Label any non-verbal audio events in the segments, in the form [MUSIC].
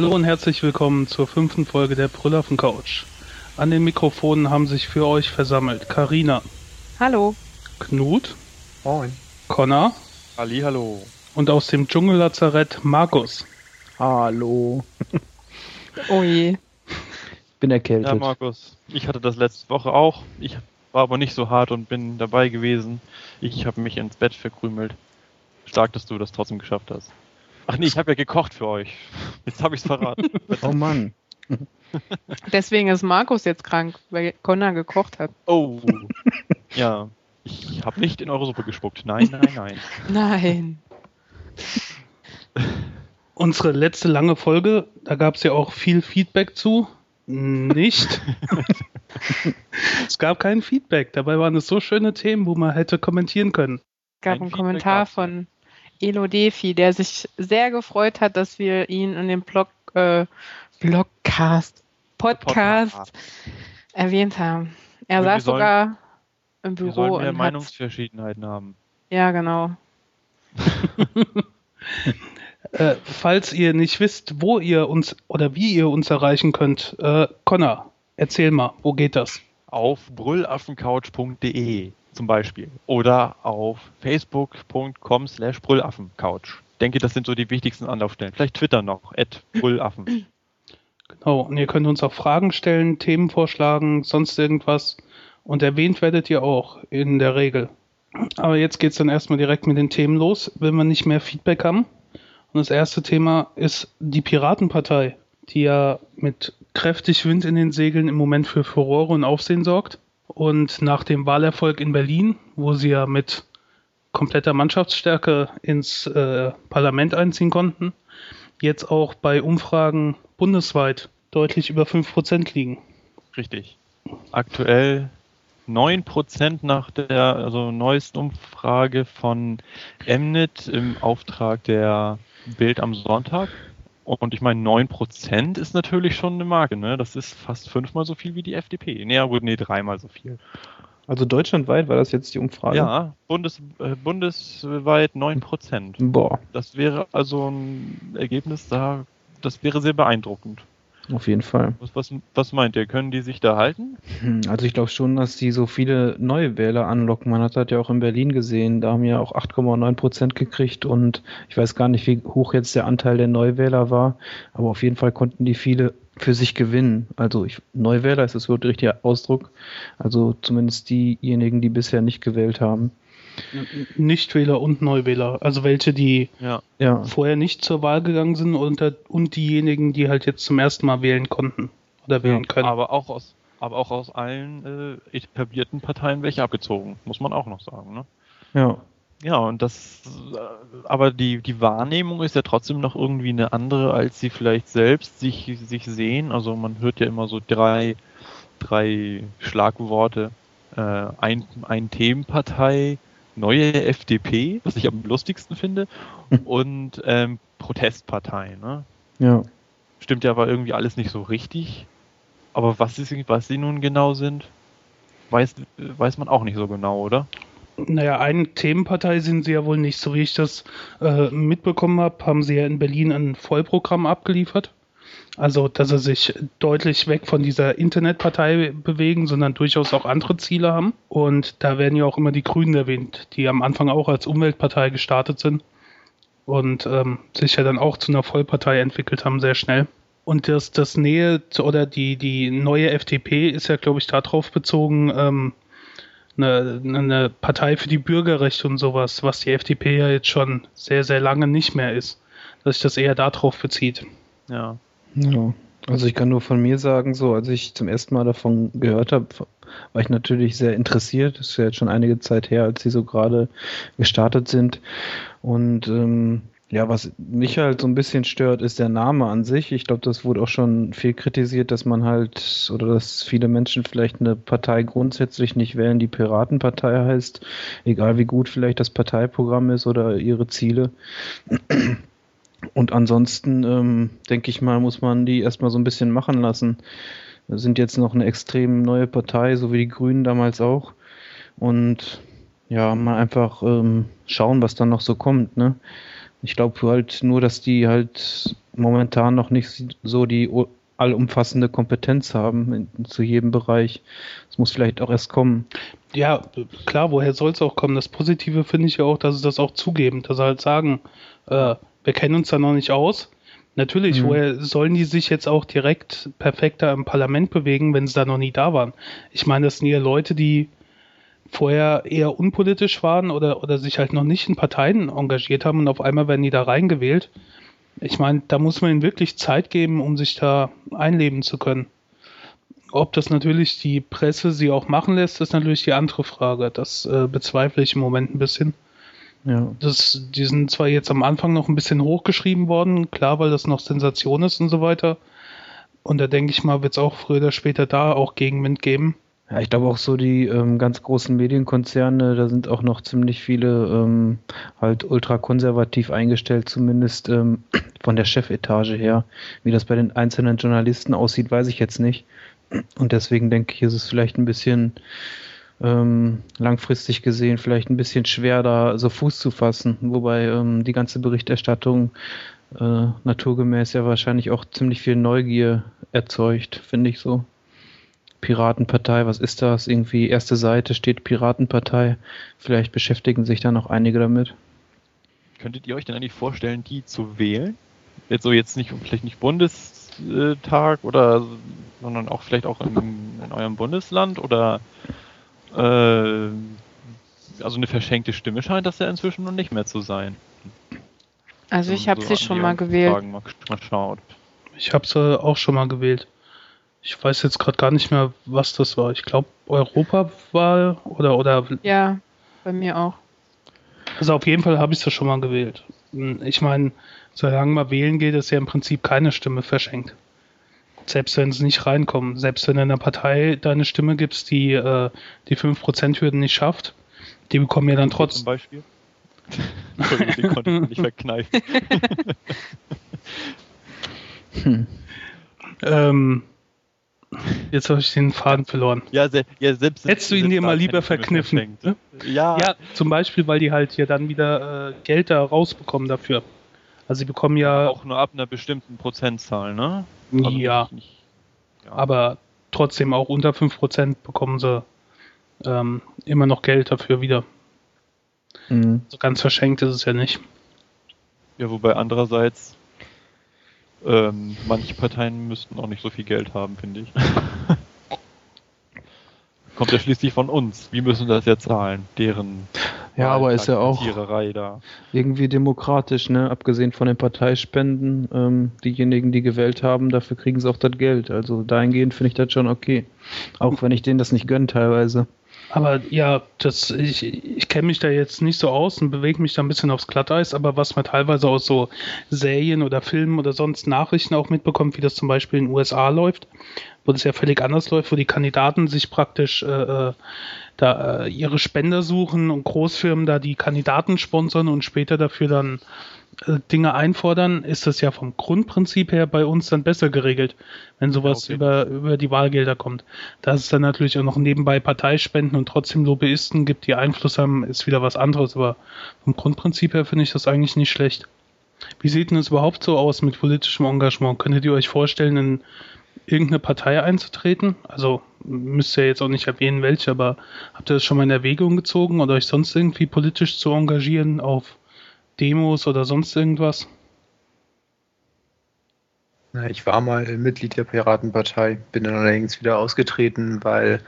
Hallo und herzlich willkommen zur fünften Folge der Brüllaffen Couch. An den Mikrofonen haben sich für euch versammelt Karina, Hallo. Knut, Moin. Connor Ali, hallo. und aus dem Dschungellazarett Markus. Hallo. [LAUGHS] Oh je. Bin erkältet. Ja, Markus, ich hatte das letzte Woche auch. Ich war aber nicht so hart und bin dabei gewesen. Ich habe mich ins Bett verkrümelt. Stark, dass du das trotzdem geschafft hast. Ach nee, ich habe ja gekocht für euch. [LAUGHS] Jetzt habe ich es verraten. [LAUGHS] oh Mann. Deswegen ist Markus jetzt krank, weil Connor gekocht hat. Oh. Ja. Ich habe nicht in eure Suppe gespuckt. Nein, nein, nein. [LAUGHS] Nein. Unsere letzte lange Folge, da gab es ja auch viel Feedback zu. Nicht. es gab kein Feedback. Dabei waren es so schöne Themen, wo man hätte kommentieren können. gab Ein einen Feedback Kommentar gab's. von Elo Defi, der sich sehr gefreut hat, dass wir ihn in dem Blog, äh, Blogcast, Podcast, Podcast. erwähnt haben. Er wir saß sollen- sogar im Wir Büro sollen mehr und hat, Meinungsverschiedenheiten haben. ja genau. [LAUGHS] Äh, falls ihr nicht wisst, wo ihr uns oder wie ihr uns erreichen könnt, äh, Connor, erzähl mal, wo geht das? Auf brüllaffencouch.de zum Beispiel. Oder auf facebook.com slash brüllaffencouch. Denke, das sind so die wichtigsten Anlaufstellen. Vielleicht Twitter noch, at brüllaffen. Genau, und ihr könnt uns auch Fragen stellen, Themen vorschlagen, sonst irgendwas. Und erwähnt werdet ihr auch in der Regel. Aber jetzt geht's dann erstmal direkt mit den Themen los, wenn wir nicht mehr Feedback haben. Und das erste Thema ist die Piratenpartei, die ja mit kräftig Wind in den Segeln im Moment für Furore und Aufsehen sorgt. Und nach dem Wahlerfolg in Berlin, wo sie ja mit kompletter Mannschaftsstärke ins äh, Parlament einziehen konnten, jetzt auch bei Umfragen bundesweit deutlich über 5% liegen. Richtig. Aktuell 9% nach der also neuesten Umfrage von Mnet im Auftrag der Bild am Sonntag. Und ich meine, 9% ist natürlich schon eine Marke, ne? Das ist fast fünfmal so viel wie die FDP. Nee, gut, nee, dreimal so viel. Also deutschlandweit war das jetzt die Umfrage? Ja, Bundes, äh, bundesweit 9%. Boah, Das wäre also ein Ergebnis da, das wäre sehr beeindruckend. Auf jeden Fall. Was, was, was meint ihr? Können die sich da halten? Hm, Also ich glaube schon, dass die so viele neue Wähler anlocken. Man hat das ja auch in Berlin gesehen. Da haben ja auch 8,9 Prozent gekriegt und ich weiß gar nicht, wie hoch jetzt der Anteil der Neuwähler war. Aber auf jeden Fall konnten die viele für sich gewinnen. Also ich, Neuwähler ist das wohl der richtige Ausdruck. Also zumindest diejenigen, die bisher nicht gewählt haben. Nichtwähler und Neuwähler, also welche, die Ja. Ja, vorher nicht zur Wahl gegangen sind und, und diejenigen, die halt jetzt zum ersten Mal wählen konnten oder wählen können. Aber auch aus, aber auch aus allen äh, etablierten Parteien welche abgezogen, muss man auch noch sagen. Ne? ja. Ja, und das, äh, aber die, die Wahrnehmung ist ja trotzdem noch irgendwie eine andere, als sie vielleicht selbst sich, sich sehen. Also man hört ja immer so drei, drei Schlagworte. Äh, ein, ein Themenpartei, neue FDP, was ich am lustigsten finde, [LAUGHS] und ähm, Protestpartei. Ne? Ja. Stimmt ja aber irgendwie alles nicht so richtig. Aber was, ist, was sie nun genau sind, weiß, weiß man auch nicht so genau, oder? Naja, eine Themenpartei sind sie ja wohl nicht. So wie ich das äh, mitbekommen habe, haben sie ja in Berlin ein Vollprogramm abgeliefert. Also, dass sie sich deutlich weg von dieser Internetpartei bewegen, sondern durchaus auch andere Ziele haben. Und da werden ja auch immer die Grünen erwähnt, die am Anfang auch als Umweltpartei gestartet sind und ähm, sich ja dann auch zu einer Vollpartei entwickelt haben, sehr schnell. Und das, das Nähe zu, oder die, die neue FDP ist ja, glaube ich, darauf bezogen, ähm, eine, eine Partei für die Bürgerrechte und sowas, was die FDP ja jetzt schon sehr, sehr lange nicht mehr ist. Dass sich das eher darauf bezieht. Ja. Ja, also ich kann nur von mir sagen, so als ich zum ersten Mal davon gehört habe, war ich natürlich sehr interessiert. Das ist ja jetzt schon einige Zeit her, als sie so gerade gestartet sind. Und ähm, ja, was mich halt so ein bisschen stört, ist der Name an sich. Ich glaube, das wurde auch schon viel kritisiert, dass man halt oder dass viele Menschen vielleicht eine Partei grundsätzlich nicht wählen, die Piratenpartei heißt, egal wie gut vielleicht das Parteiprogramm ist oder ihre Ziele. Und ansonsten, ähm, denke ich mal, muss man die erstmal so ein bisschen machen lassen. Wir sind jetzt noch eine extrem neue Partei, so wie die Grünen damals auch. Und ja, mal einfach ähm, schauen, was dann noch so kommt. Ne? Ich glaube halt nur, dass die halt momentan noch nicht so die allumfassende Kompetenz haben in, zu jedem Bereich. Es muss vielleicht auch erst kommen. Ja, klar, woher soll es auch kommen? Das Positive finde ich ja auch, dass sie das auch zugeben, dass sie halt sagen, äh, wir kennen uns da noch nicht aus. Natürlich, mhm. woher sollen die sich jetzt auch direkt perfekter im Parlament bewegen, wenn sie da noch nie da waren? Ich meine, das sind ja Leute, die vorher eher unpolitisch waren oder, oder sich halt noch nicht in Parteien engagiert haben und auf einmal werden die da reingewählt. Ich meine, da muss man ihnen wirklich Zeit geben, um sich da einleben zu können. Ob das natürlich die Presse sie auch machen lässt, ist natürlich die andere Frage. Das äh, bezweifle ich im Moment ein bisschen. Ja. Das, die sind zwar jetzt am Anfang noch ein bisschen hochgeschrieben worden, klar, weil das noch Sensation ist und so weiter. Und da denke ich mal, wird es auch früher oder später da auch Gegenwind geben. Ja, ich glaube auch so die ähm, ganz großen Medienkonzerne, da sind auch noch ziemlich viele ähm, halt ultrakonservativ eingestellt, zumindest ähm, von der Chefetage her. Wie das bei den einzelnen Journalisten aussieht, weiß ich jetzt nicht. Und deswegen denke ich, ist es vielleicht ein bisschen ähm, langfristig gesehen vielleicht ein bisschen schwer, da so Fuß zu fassen. Wobei ähm, die ganze Berichterstattung äh, naturgemäß ja wahrscheinlich auch ziemlich viel Neugier erzeugt, finde ich so. Piratenpartei, was ist das? Irgendwie erste Seite steht Piratenpartei. Vielleicht beschäftigen sich da noch einige damit. Könntet ihr euch denn eigentlich vorstellen, die zu wählen? Jetzt so jetzt nicht, vielleicht nicht Bundestag oder, sondern auch vielleicht auch in, in eurem Bundesland oder äh, also eine verschenkte Stimme scheint das ja inzwischen noch nicht mehr zu sein. Also ich habe so sie schon mal gewählt. Mal, mal schaut. Ich habe sie auch schon mal gewählt. Ich weiß jetzt gerade gar nicht mehr, was das war. Ich glaube, Europawahl oder, oder. Ja, bei mir auch. Also auf jeden Fall habe ich es schon mal gewählt. Ich meine, solange man wählen geht, ist ja im Prinzip keine Stimme verschenkt. Selbst wenn es nicht reinkommt. Selbst wenn du einer Partei deine Stimme gibst, die äh, die 5%-Hürden nicht schafft, die bekommen ja dann trotzdem. Zum Beispiel? Entschuldigung, die konnte ich nicht verkneifen. hm. [LAUGHS] ähm, Jetzt habe ich den Faden verloren. Ja, se ja selbst. Hättest du ihn dir mal lieber verkniffen? Ne? Ja. Ja, zum Beispiel, weil die halt hier dann wieder äh, Geld da rausbekommen dafür. Also sie bekommen ja. Auch nur ab einer bestimmten Prozentzahl, ne? Also ja. Nicht, ja. Aber trotzdem auch unter 5% bekommen sie ähm, immer noch Geld dafür wieder. Mhm. So ganz verschenkt ist es ja nicht. Ja, wobei andererseits ähm, manche Parteien müssten auch nicht so viel Geld haben, finde ich. [LAUGHS] Kommt ja schließlich von uns. Wir müssen das ja zahlen, deren. Ja, aber ist ja auch da. irgendwie demokratisch, ne? Abgesehen von den Parteispenden, ähm, diejenigen, die gewählt haben, dafür kriegen sie auch das Geld. Also dahingehend finde ich das schon okay. Auch wenn ich denen das nicht gönne teilweise. Aber ja, das, ich, ich kenne mich da jetzt nicht so aus und bewege mich da ein bisschen aufs Glatteis, aber was man teilweise aus so Serien oder Filmen oder sonst Nachrichten auch mitbekommt, wie das zum Beispiel in den USA läuft, wo das ja völlig anders läuft, wo die Kandidaten sich praktisch äh, äh da äh, ihre Spender suchen und Großfirmen da die Kandidaten sponsern und später dafür dann äh, Dinge einfordern, ist das ja vom Grundprinzip her bei uns dann besser geregelt, wenn sowas okay. über, über die Wahlgelder kommt. Dass es dann natürlich auch noch nebenbei Parteispenden und trotzdem Lobbyisten gibt, die Einfluss haben, ist wieder was anderes, aber vom Grundprinzip her finde ich das eigentlich nicht schlecht. Wie sieht denn es überhaupt so aus mit politischem Engagement? Könntet ihr euch vorstellen, in irgendeine Partei einzutreten? Also müsst ihr jetzt auch nicht erwähnen, welche, aber habt ihr das schon mal in Erwägung gezogen oder euch sonst irgendwie politisch zu engagieren auf Demos oder sonst irgendwas? Ich war mal Mitglied der Piratenpartei, bin dann allerdings wieder ausgetreten, weil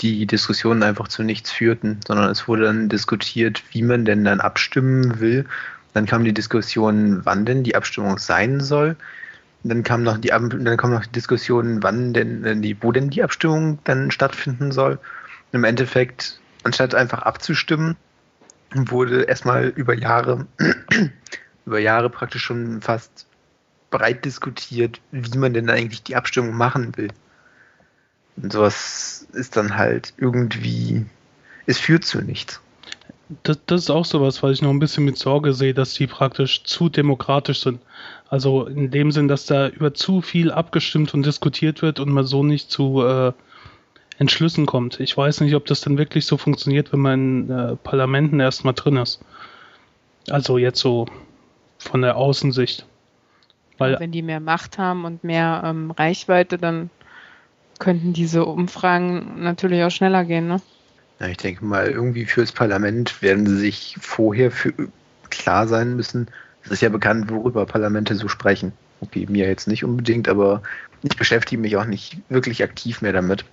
die Diskussionen einfach zu nichts führten, sondern es wurde dann diskutiert, wie man denn dann abstimmen will. Dann kam die Diskussion, wann denn die Abstimmung sein soll. Dann kam noch die, dann kam noch die Diskussion, wann denn die, wo denn die Abstimmung dann stattfinden soll. Und Im Endeffekt, anstatt einfach abzustimmen, wurde erstmal über Jahre, [CLEARS THROAT] über Jahre praktisch schon fast breit diskutiert, wie man denn eigentlich die Abstimmung machen will. Und sowas ist dann halt irgendwie, es führt zu nichts. Das, das ist auch sowas, was ich noch ein bisschen mit Sorge sehe, dass die praktisch zu demokratisch sind. Also in dem Sinn, dass da über zu viel abgestimmt und diskutiert wird und man so nicht zu äh, Entschlüssen kommt. Ich weiß nicht, ob das dann wirklich so funktioniert, wenn man in äh, Parlamenten erstmal drin ist. Also jetzt so von der Außensicht. Weil Wenn die mehr Macht haben und mehr ähm, Reichweite, dann könnten diese Umfragen natürlich auch schneller gehen, ne? Ja, ich denke mal, irgendwie fürs Parlament werden sie sich vorher für klar sein müssen. Es ist ja bekannt, worüber Parlamente so sprechen. Okay, mir jetzt nicht unbedingt, aber ich beschäftige mich auch nicht wirklich aktiv mehr damit.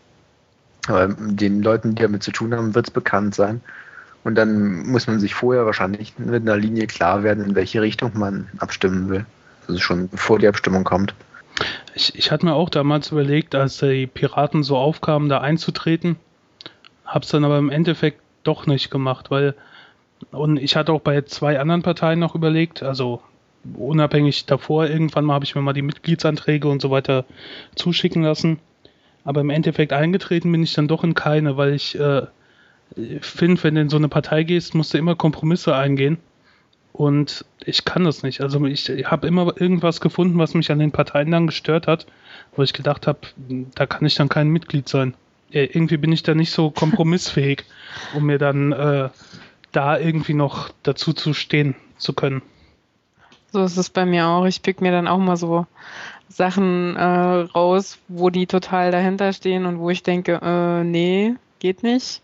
Aber den Leuten, die damit zu tun haben, wird es bekannt sein. Und dann muss man sich vorher wahrscheinlich mit einer Linie klar werden, in welche Richtung man abstimmen will. Also schon bevor die Abstimmung kommt. Ich, ich hatte mir auch damals überlegt, als die Piraten so aufkamen, da einzutreten, hab's dann aber im Endeffekt doch nicht gemacht, weil und ich hatte auch bei zwei anderen Parteien noch überlegt, also unabhängig davor, irgendwann mal habe ich mir mal die Mitgliedsanträge und so weiter zuschicken lassen. Aber im Endeffekt eingetreten bin ich dann doch in keine, weil ich äh, finde, wenn du in so eine Partei gehst, musst du immer Kompromisse eingehen. Und ich kann das nicht. Also ich habe immer irgendwas gefunden, was mich an den Parteien dann gestört hat, wo ich gedacht habe, da kann ich dann kein Mitglied sein. Äh, irgendwie bin ich da nicht so kompromissfähig, [LAUGHS] um mir dann äh, da irgendwie noch dazu zu stehen zu können. So ist es bei mir auch. Ich pick mir dann auch mal so Sachen äh, raus, wo die total dahinter stehen und wo ich denke, äh, nee, geht nicht.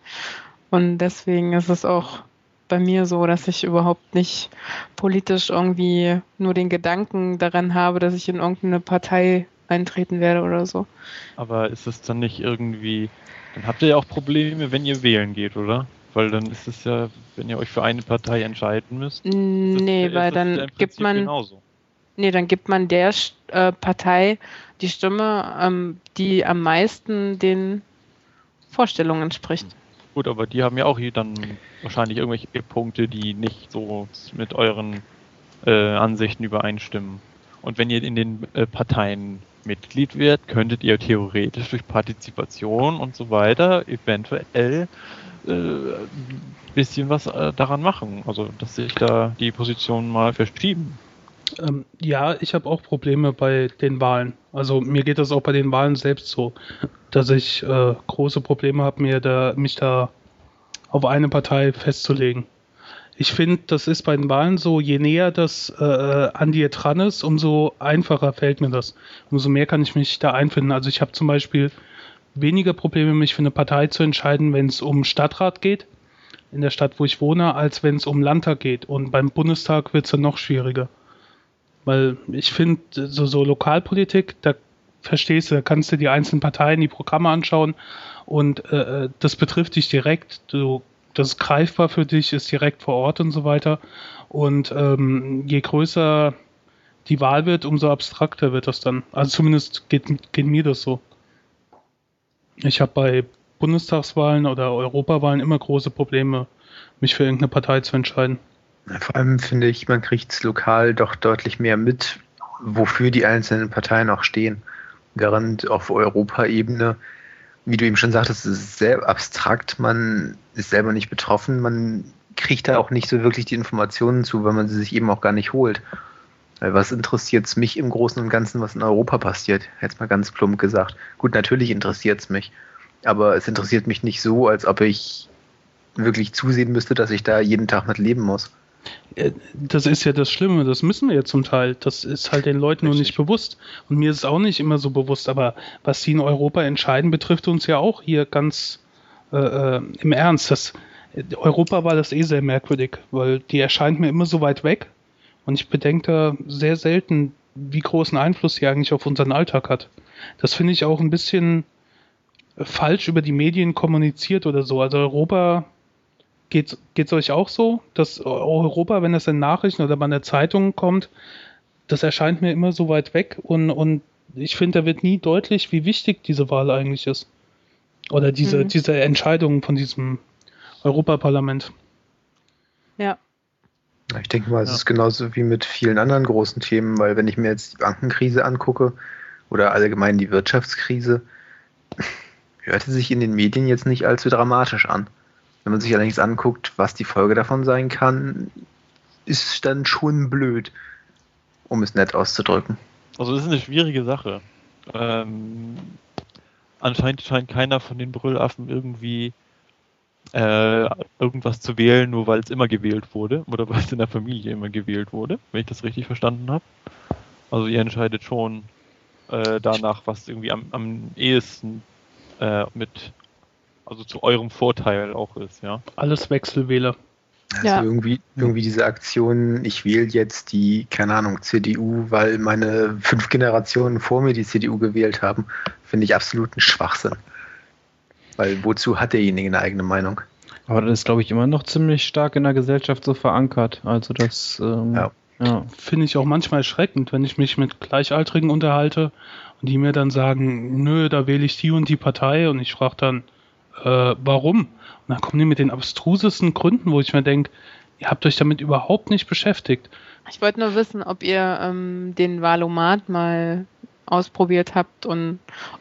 Und deswegen ist es auch bei mir so, dass ich überhaupt nicht politisch irgendwie nur den Gedanken daran habe, dass ich in irgendeine Partei eintreten werde oder so. Aber ist es dann nicht irgendwie, dann habt ihr ja auch Probleme, wenn ihr wählen geht, oder? Weil dann ist es ja, wenn ihr euch für eine Partei entscheiden müsst. das- Nee, weil das ja dann im gibt man, Genauso. nee, dann gibt man der äh, Partei die Stimme, ähm, die am meisten den Vorstellungen entspricht. Gut, aber die haben ja auch hier dann wahrscheinlich irgendwelche Punkte, die nicht so mit euren äh, Ansichten übereinstimmen. Und wenn ihr in den äh, Parteien Mitglied werdet, könntet ihr theoretisch durch Partizipation und so weiter eventuell äh, ein bisschen was äh, daran machen. Also, dass sich da die Positionen mal verschieben. Ähm, ja, ich habe auch Probleme bei den Wahlen. Also mir geht das auch bei den Wahlen selbst so, dass ich äh, große Probleme habe, da mich da auf eine Partei festzulegen. Ich finde, das ist bei den Wahlen so, je näher das äh, an dir dran ist, umso einfacher fällt mir das. Umso mehr kann ich mich da einfinden. Also ich habe zum Beispiel weniger Probleme, mich für eine Partei zu entscheiden, wenn es um Stadtrat geht, in der Stadt, wo ich wohne, als wenn es um Landtag geht. Und beim Bundestag wird es dann noch schwieriger. Weil ich finde, so, so Lokalpolitik, da verstehst du, da kannst du die einzelnen Parteien, die Programme anschauen und äh, das betrifft dich direkt. Du, das ist greifbar für dich, ist direkt vor Ort und so weiter. Und ähm, je größer die Wahl wird, umso abstrakter wird das dann. Also zumindest geht, geht mir das so. Ich habe bei Bundestagswahlen oder Europawahlen immer große Probleme, mich für irgendeine Partei zu entscheiden. Vor allem finde ich, man kriegt es lokal doch deutlich mehr mit, wofür die einzelnen Parteien auch stehen. Während auf Europaebene, wie du eben schon sagtest, ist es sehr abstrakt, man ist selber nicht betroffen, man kriegt da auch nicht so wirklich die Informationen zu, weil man sie sich eben auch gar nicht holt. Weil was interessiert es mich im Großen und Ganzen, was in Europa passiert? Jetzt mal ganz plump gesagt. Gut, natürlich interessiert es mich, aber es interessiert mich nicht so, als ob ich wirklich zusehen müsste, dass ich da jeden Tag mit leben muss. Äh, Das ist ja das Schlimme, das müssen wir ja zum Teil. Das ist halt den Leuten nur nicht Richtig. bewusst. Und mir ist es auch nicht immer so bewusst, aber was die in Europa entscheiden, betrifft uns ja auch hier ganz äh, äh, im Ernst. Das, Europa war das eh sehr merkwürdig, weil die erscheint mir immer so weit weg. Und ich bedenke da sehr selten, wie großen Einfluss sie eigentlich auf unseren Alltag hat. Das finde ich auch ein bisschen falsch über die Medien kommuniziert oder so. Also Europa Geht es euch auch so, dass Europa, wenn es in Nachrichten oder bei der Zeitung kommt, das erscheint mir immer so weit weg und, und ich finde, da wird nie deutlich, wie wichtig diese Wahl eigentlich ist. Oder diese, Mhm. diese Entscheidung von diesem Europaparlament. Ja. Ich denke mal, es Ja. ist genauso wie mit vielen anderen großen Themen, weil wenn ich mir jetzt die Bankenkrise angucke oder allgemein die Wirtschaftskrise, [LAUGHS] hörte sich in den Medien jetzt nicht allzu dramatisch an. Wenn man sich allerdings anguckt, was die Folge davon sein kann, ist dann schon blöd, um es nett auszudrücken. Also das ist eine schwierige Sache. Ähm, anscheinend scheint keiner von den Brüllaffen irgendwie äh, irgendwas zu wählen, nur weil es immer gewählt wurde oder weil es in der Familie immer gewählt wurde, wenn ich das richtig verstanden habe. Also ihr entscheidet schon äh, danach, was irgendwie am, am ehesten äh, mit, also zu eurem Vorteil auch ist, ja. Alles Wechselwähler. Also Ja. irgendwie, irgendwie diese Aktion, ich wähle jetzt die, keine Ahnung, CDU, weil meine fünf Generationen vor mir die CDU gewählt haben, finde ich absoluten Schwachsinn. Weil wozu hat derjenige eine eigene Meinung? Aber das ist, glaube ich, immer noch ziemlich stark in der Gesellschaft so verankert. Also das, ähm, Ja. ja. Finde ich auch manchmal erschreckend, wenn ich mich mit Gleichaltrigen unterhalte und die mir dann sagen, nö, da wähle ich die und die Partei und ich frage dann, äh, warum? Und dann kommen die mit den abstrusesten Gründen, wo ich mir denke, ihr habt euch damit überhaupt nicht beschäftigt. Ich wollte nur wissen, ob ihr ähm, den Valomat mal ausprobiert habt und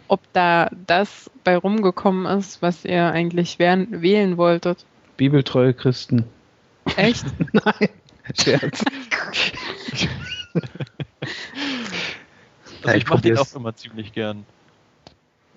ob da das bei rumgekommen ist, was ihr eigentlich wählen, wählen wolltet. Bibeltreue Christen. Echt? [LAUGHS] Nein, Scherz. Also ich ich mache den auch immer ziemlich gern.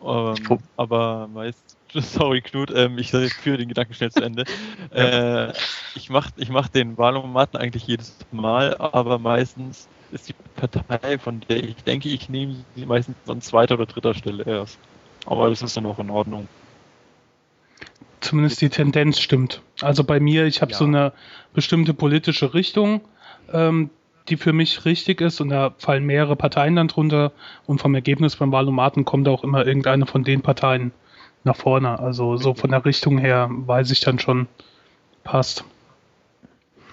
Ähm, aber meist, [LAUGHS] sorry Knut, ähm, ich [LAUGHS] führe den Gedanken schnell zu Ende. [LAUGHS] äh, ich mache ich mach den Wahlomaten eigentlich jedes Mal, aber meistens ist die Partei, von der ich denke, ich nehme sie meistens an zweiter oder dritter Stelle erst. Aber das ist dann auch in Ordnung. Zumindest die Tendenz stimmt. Also bei mir, ich habe Ja. so eine bestimmte politische Richtung, ähm, die für mich richtig ist und da fallen mehrere Parteien dann drunter und vom Ergebnis beim Wahlomaten kommt auch immer irgendeine von den Parteien nach vorne. Also so von der Richtung her weiß ich dann schon, passt.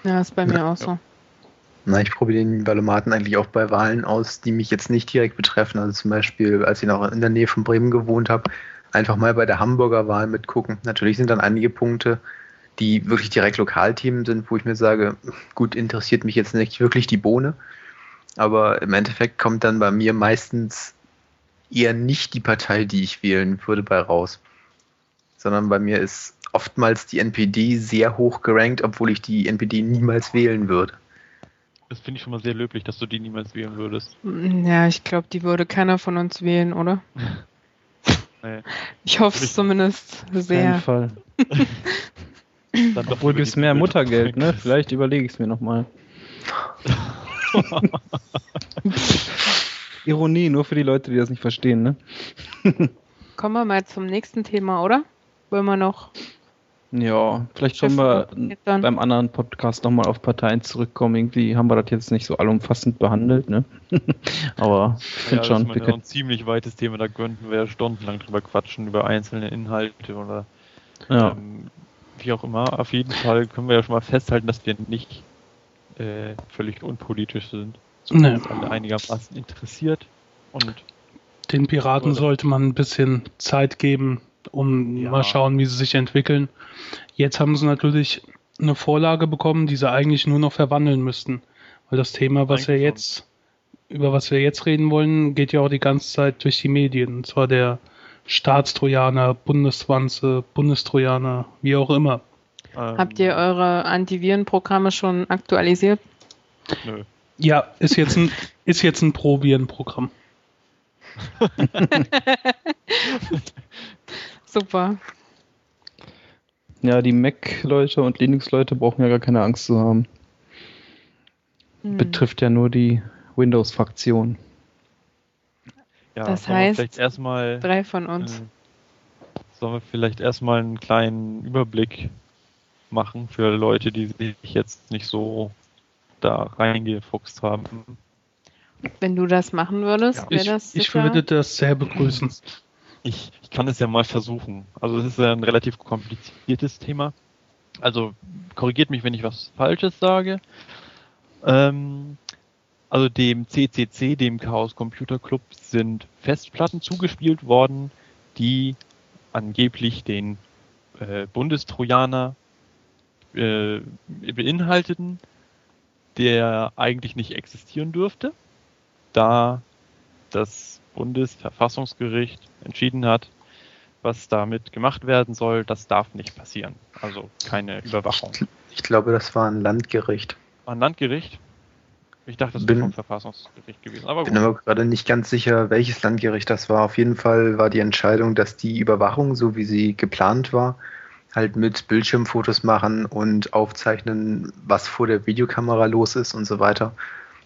Ja, ist bei mir auch so. Na, ich probiere den Valomaten eigentlich auch bei Wahlen aus, die mich jetzt nicht direkt betreffen. Also zum Beispiel, als ich noch in der Nähe von Bremen gewohnt habe, einfach mal bei der Hamburger Wahl mitgucken. Natürlich sind dann einige Punkte, die wirklich direkt Lokalthemen sind, wo ich mir sage, gut, interessiert mich jetzt nicht wirklich die Bohne. Aber im Endeffekt kommt dann bei mir meistens eher nicht die Partei, die ich wählen würde, bei raus. Sondern bei mir ist oftmals die NPD sehr hoch gerankt, obwohl ich die NPD niemals wählen würde. Das finde ich schon mal sehr löblich, dass du die niemals wählen würdest. Ja, ich glaube, die würde keiner von uns wählen, oder? [LAUGHS] Nee. Ich hoffe es zumindest Auf sehr. Fall. [LAUGHS] Dann doch Obwohl gibt's die mehr Muttergeld, ne? [LAUGHS] Vielleicht überlege ich es mir nochmal. Ironie, nur für die Leute, die das nicht verstehen, ne? [LAUGHS] Kommen wir mal zum nächsten Thema, oder? Wollen wir noch Ja, vielleicht können wir beim anderen Podcast nochmal auf Parteien zurückkommen. Irgendwie haben wir das jetzt nicht so allumfassend behandelt, ne? [LAUGHS] Aber ich Ja, finde das schon, ist wir mal können, ein ziemlich weites Thema, da könnten wir ja stundenlang drüber quatschen, über einzelne Inhalte oder ja. ähm, wie auch immer. Auf jeden Fall können wir ja schon mal festhalten, dass wir nicht äh, völlig unpolitisch sind. Nee. uns alle einigermaßen interessiert. Und Den Piraten Oder- sollte man ein bisschen Zeit geben, um Ja. mal schauen, wie sie sich entwickeln. Jetzt haben sie natürlich eine Vorlage bekommen, die sie eigentlich nur noch verwandeln müssten. Weil das Thema, was wir Eigentlich jetzt, über was wir jetzt reden wollen, geht ja auch die ganze Zeit durch die Medien. Und zwar der Staatstrojaner, Bundeswanze, Bundestrojaner, wie auch immer. ähm, Habt ihr eure Antivirenprogramme schon aktualisiert? Nö. Ja, ist jetzt ein, [LAUGHS] ist jetzt ein Pro-Viren-Programm. [LAUGHS] Super. ja, die Mac-Leute und Linux-Leute brauchen ja gar keine Angst zu haben. Hm. Betrifft ja nur die Windows-Fraktion. Ja, Das heißt, vielleicht erstmal Drei von uns. Äh, sollen wir vielleicht erstmal einen kleinen Überblick machen für Leute, die sich jetzt nicht so da reingefuchst haben. Wenn du das machen würdest, Ja. wäre Ich, das ich sicher- würde das sehr begrüßen. Ich, ich kann es ja mal versuchen. Also es ist ja ein relativ kompliziertes Thema. Also korrigiert mich, wenn ich was Falsches sage. Ähm, also dem CCC, dem Chaos Computer Club, sind Festplatten zugespielt worden, die angeblich den äh, Bundestrojaner äh, beinhalteten, der eigentlich nicht existieren dürfte, da das Bundesverfassungsgericht entschieden hat, was damit gemacht werden soll, das darf nicht passieren. Also keine Überwachung. Ich glaube, das war ein Landgericht. War ein Landgericht? Ich dachte, das Bin- wäre vom Verfassungsgericht gewesen. Aber bin aber gerade nicht ganz sicher, welches Landgericht das war. Auf jeden Fall war die Entscheidung, dass die Überwachung, so wie sie geplant war, halt mit Bildschirmfotos machen und aufzeichnen, was vor der Videokamera los ist und so weiter,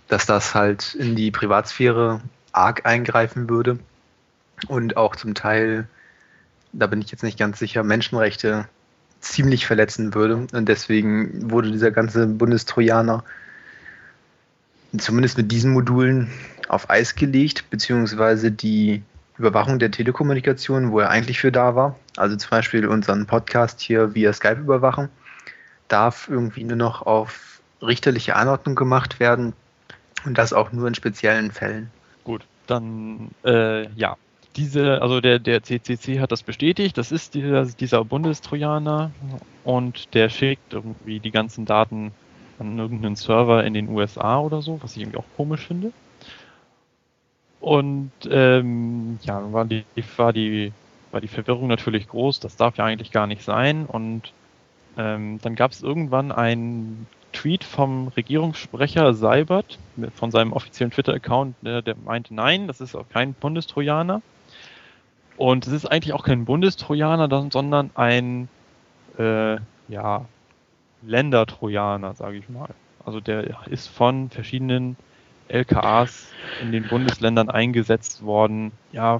dass das halt in die Privatsphäre arg eingreifen würde und auch zum Teil, da bin ich jetzt nicht ganz sicher, Menschenrechte ziemlich verletzen würde. Und deswegen wurde dieser ganze Bundestrojaner zumindest mit diesen Modulen auf Eis gelegt, beziehungsweise die Überwachung der Telekommunikation, wo er eigentlich für da war, also zum Beispiel unseren Podcast hier via Skype überwachen, darf irgendwie nur noch auf richterliche Anordnung gemacht werden und das auch nur in speziellen Fällen. Gut, dann äh, ja. Diese, also der, der CCC hat das bestätigt, das ist dieser, dieser Bundestrojaner und der schickt irgendwie die ganzen Daten an irgendeinen Server in den USA oder so, was ich irgendwie auch komisch finde. Und ähm, ja, war die, war die, war die Verwirrung natürlich groß, das darf ja eigentlich gar nicht sein. Und ähm, dann gab es irgendwann einen Tweet vom Regierungssprecher Seibert von seinem offiziellen Twitter-Account, der, der, meinte, nein, das ist auch kein Bundestrojaner. Und es ist eigentlich auch kein Bundestrojaner, sondern ein äh, ja, Ländertrojaner, sage ich mal. Also der ist von verschiedenen LKAs in den Bundesländern eingesetzt worden, ja,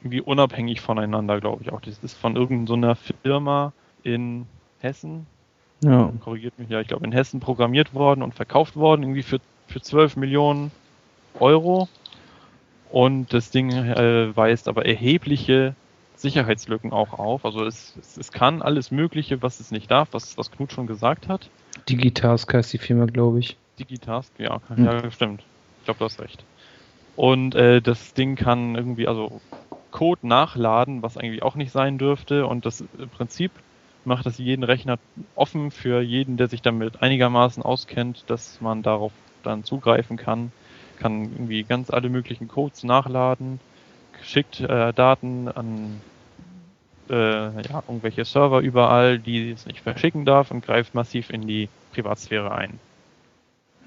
irgendwie unabhängig voneinander, glaube ich auch. Das ist von irgendeiner so Firma in Hessen, ja. korrigiert mich ja, ich glaube in Hessen programmiert worden und verkauft worden, irgendwie für, für 12 Millionen Euro. Und das Ding äh, weist aber erhebliche Sicherheitslücken auch auf. Also es, es, es, kann alles Mögliche, was es nicht darf, was, was Knut schon gesagt hat. Digitask heißt die Firma, glaube ich. Digitask, ja, hm. ja, stimmt. Ich glaube, du hast recht. Und äh, das Ding kann irgendwie, also Code nachladen, was eigentlich auch nicht sein dürfte. Und das im Prinzip macht das jeden Rechner offen für jeden, der sich damit einigermaßen auskennt, dass man darauf dann zugreifen kann. Kann irgendwie ganz alle möglichen Codes nachladen, schickt äh, Daten an äh, ja, irgendwelche Server überall, die es nicht verschicken darf und greift massiv in die Privatsphäre ein.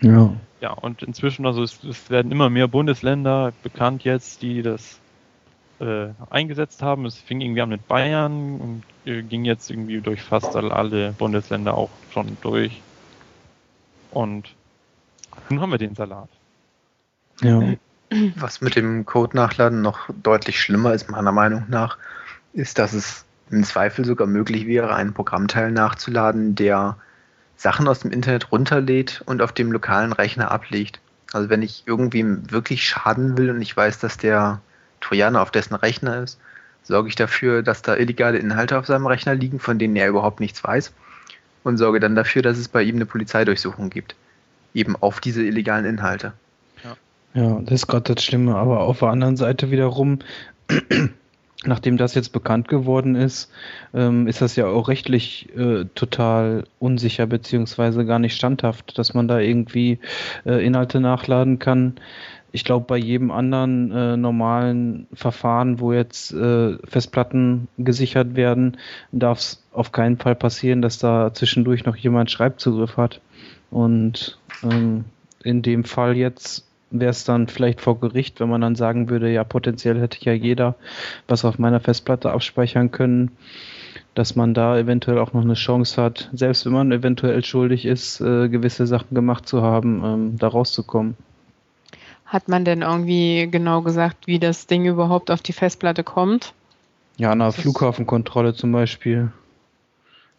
Ja. Ja, und inzwischen, also es, es werden immer mehr Bundesländer bekannt jetzt, die das äh, eingesetzt haben. Es fing irgendwie an mit Bayern und äh, ging jetzt irgendwie durch fast alle Bundesländer auch schon durch. Und nun haben wir den Salat. Ja. Was mit dem Code-Nachladen noch deutlich schlimmer ist, meiner Meinung nach, ist, dass es im Zweifel sogar möglich wäre, einen Programmteil nachzuladen, der Sachen aus dem Internet runterlädt und auf dem lokalen Rechner ablegt. Also wenn ich irgendwie wirklich schaden will und ich weiß, dass der Trojaner auf dessen Rechner ist, sorge ich dafür, dass da illegale Inhalte auf seinem Rechner liegen, von denen er überhaupt nichts weiß und sorge dann dafür, dass es bei ihm eine Polizeidurchsuchung gibt. Eben auf diese illegalen Inhalte. Ja, ja das ist gerade das Schlimme. Aber auf der anderen Seite wiederum nachdem das jetzt bekannt geworden ist, ähm, ist das ja auch rechtlich äh, total unsicher beziehungsweise gar nicht standhaft, dass man da irgendwie äh, Inhalte nachladen kann. Ich glaube, bei jedem anderen äh, normalen Verfahren, wo jetzt äh, Festplatten gesichert werden, darf es auf keinen Fall passieren, dass da zwischendurch noch jemand Schreibzugriff hat. Und ähm, in dem Fall jetzt wäre es dann vielleicht vor Gericht, wenn man dann sagen würde, ja, potenziell hätte ja jeder was auf meiner Festplatte abspeichern können, dass man da eventuell auch noch eine Chance hat, selbst wenn man eventuell schuldig ist, äh, gewisse Sachen gemacht zu haben, ähm, da rauszukommen. Hat man denn irgendwie genau gesagt, wie das Ding überhaupt auf die Festplatte kommt? Ja, an der Flughafenkontrolle zum Beispiel.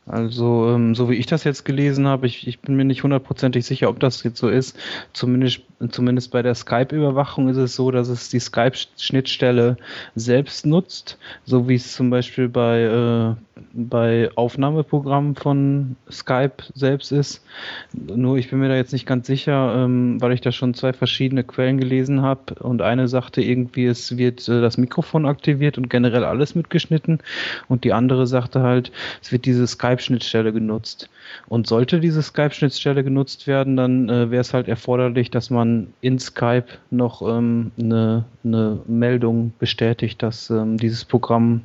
Also, ähm, so wie ich das jetzt gelesen habe, ich, ich bin mir nicht hundertprozentig sicher, ob das jetzt so ist. Zumindest, zumindest bei der Skype-Überwachung ist es so, dass es die Skype-Schnittstelle selbst nutzt, so wie es zum Beispiel bei, äh, bei Aufnahmeprogrammen von Skype selbst ist. Nur ich bin mir da jetzt nicht ganz sicher, ähm, weil ich da schon zwei verschiedene Quellen gelesen habe und eine sagte irgendwie, es wird äh, das Mikrofon aktiviert und generell alles mitgeschnitten und die andere sagte halt, es wird diese Skype-Schnittstelle genutzt. Und sollte diese Skype-Schnittstelle genutzt werden, dann äh, wäre es halt erforderlich, dass man in Skype noch ähm, eine, eine Meldung bestätigt, dass ähm, dieses Programm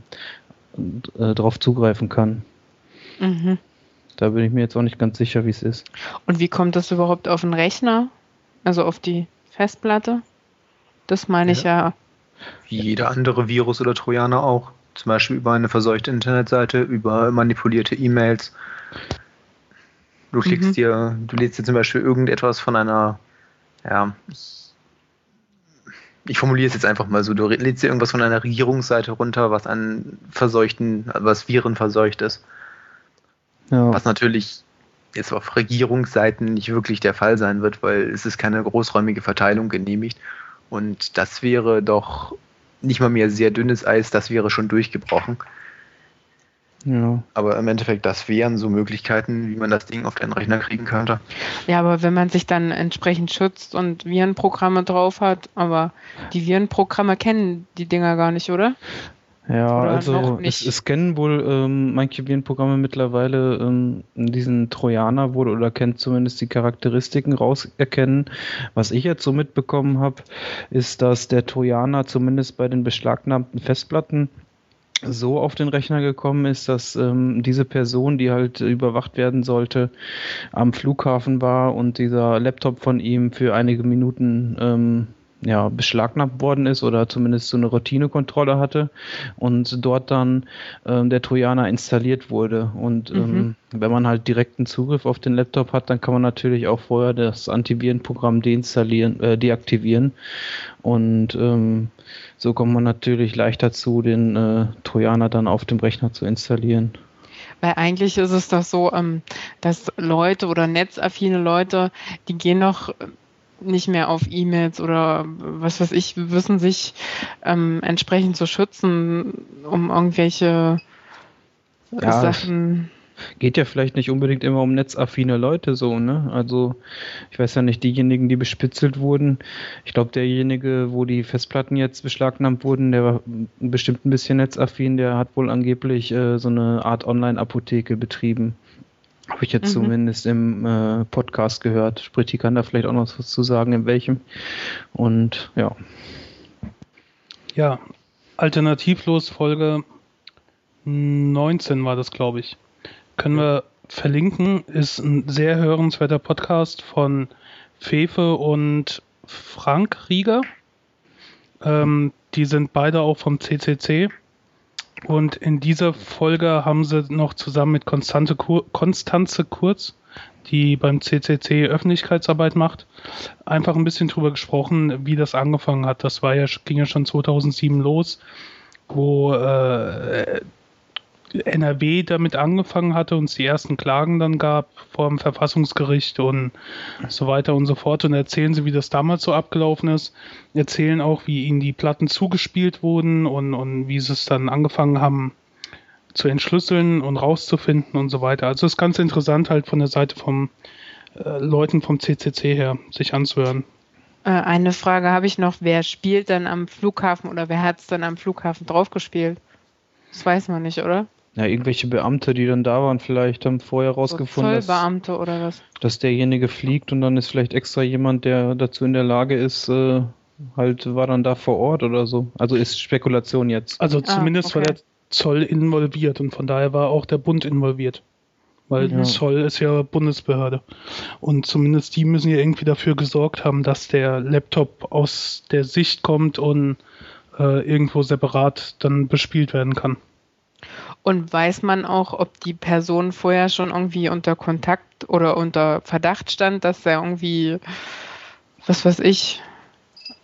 äh, darauf zugreifen kann. Mhm. Da bin ich mir jetzt auch nicht ganz sicher, wie es ist. Und wie kommt das überhaupt auf den Rechner? Also auf die Festplatte? Das meine ja. ich ja. Wie jeder andere Virus oder Trojaner auch. Zum Beispiel über eine verseuchte Internetseite, über manipulierte E-Mails. Du klickst mhm. dir, du lädst dir zum Beispiel irgendetwas von einer ja, ich, ich formuliere es jetzt einfach mal so, du lädst dir irgendwas von einer Regierungsseite runter, was an verseuchten, was Viren verseucht ist. Ja. Was natürlich jetzt auf Regierungsseiten nicht wirklich der Fall sein wird, weil es ist keine großräumige Verteilung genehmigt. Und das wäre doch nicht mal mehr sehr dünnes Eis, das wäre schon durchgebrochen. Ja. Aber im Endeffekt, das wären so Möglichkeiten, wie man das Ding auf den Rechner kriegen könnte. Ja, aber wenn man sich dann entsprechend schützt und Virenprogramme drauf hat, aber die Virenprogramme kennen die Dinger gar nicht, oder? Ja, Oder also es, es, kennen wohl ähm, manche Virenprogramme mittlerweile ähm, diesen Trojaner wohl oder kennt zumindest die Charakteristiken rauserkennen. Was ich jetzt so mitbekommen habe, ist, dass der Trojaner zumindest bei den beschlagnahmten Festplatten so auf den Rechner gekommen ist, dass ähm, diese Person, die halt überwacht werden sollte, am Flughafen war und dieser Laptop von ihm für einige Minuten ähm, ja, beschlagnahmt worden ist oder zumindest so eine Routinekontrolle hatte und dort dann ähm, der Trojaner installiert wurde. Und mhm. ähm, wenn man halt direkten Zugriff auf den Laptop hat, dann kann man natürlich auch vorher das Antivirenprogramm deinstallieren, äh, deaktivieren. Und ähm, so kommt man natürlich leicht dazu, den äh, Trojaner dann auf dem Rechner zu installieren. Weil eigentlich ist es doch so, ähm, dass Leute oder netzaffine Leute, die gehen noch nicht mehr auf E-Mails oder was weiß ich, wissen sich ähm, entsprechend zu schützen, um irgendwelche ja, Sachen. Geht ja vielleicht nicht unbedingt immer um netzaffine Leute so, ne? Also ich weiß ja nicht, diejenigen, die bespitzelt wurden. Ich glaube, derjenige, wo die Festplatten jetzt beschlagnahmt wurden, der war bestimmt ein bisschen netzaffin, der hat wohl angeblich äh, so eine Art Online-Apotheke betrieben. Habe ich jetzt mhm. zumindest im äh, Podcast gehört. Spritti kann da vielleicht auch noch was zu sagen, in welchem. Und ja. Ja, alternativlos Folge 19 war das, glaube ich. Können wir verlinken. Ist ein sehr hörenswerter Podcast von Fefe und Frank Rieger. Ähm, die sind beide auch vom CCC. Und in dieser Folge haben sie noch zusammen mit Konstante Kur Konstanze Kurz, die beim CCC Öffentlichkeitsarbeit macht, einfach ein bisschen drüber gesprochen, wie das angefangen hat. Das war ja, ging ja schon 2007 los, wo äh, NRW damit angefangen hatte und es die ersten Klagen dann gab vor dem Verfassungsgericht und so weiter und so fort und erzählen sie, wie das damals so abgelaufen ist, erzählen auch, wie ihnen die Platten zugespielt wurden und, und wie sie es dann angefangen haben zu entschlüsseln und rauszufinden und so weiter. Also es ist ganz interessant halt von der Seite von äh, Leuten vom CCC her sich anzuhören. Äh, eine Frage habe ich noch, wer spielt dann am Flughafen oder wer hat es dann am Flughafen draufgespielt? Das weiß man nicht, oder? Ja, irgendwelche Beamte, die dann da waren, vielleicht haben vorher rausgefunden, so Zollbeamte dass, oder was? dass derjenige fliegt und dann ist vielleicht extra jemand, der dazu in der Lage ist, äh, halt war dann da vor Ort oder so. Also ist Spekulation jetzt. Also ah, zumindest ah, okay. war der Zoll involviert und von daher war auch der Bund involviert. Weil mhm. Zoll ist ja Bundesbehörde. Und zumindest die müssen ja irgendwie dafür gesorgt haben, dass der Laptop aus der Sicht kommt und äh, irgendwo separat dann bespielt werden kann. Und weiß man auch, ob die Person vorher schon irgendwie unter Kontakt oder unter Verdacht stand, dass er irgendwie, was weiß ich,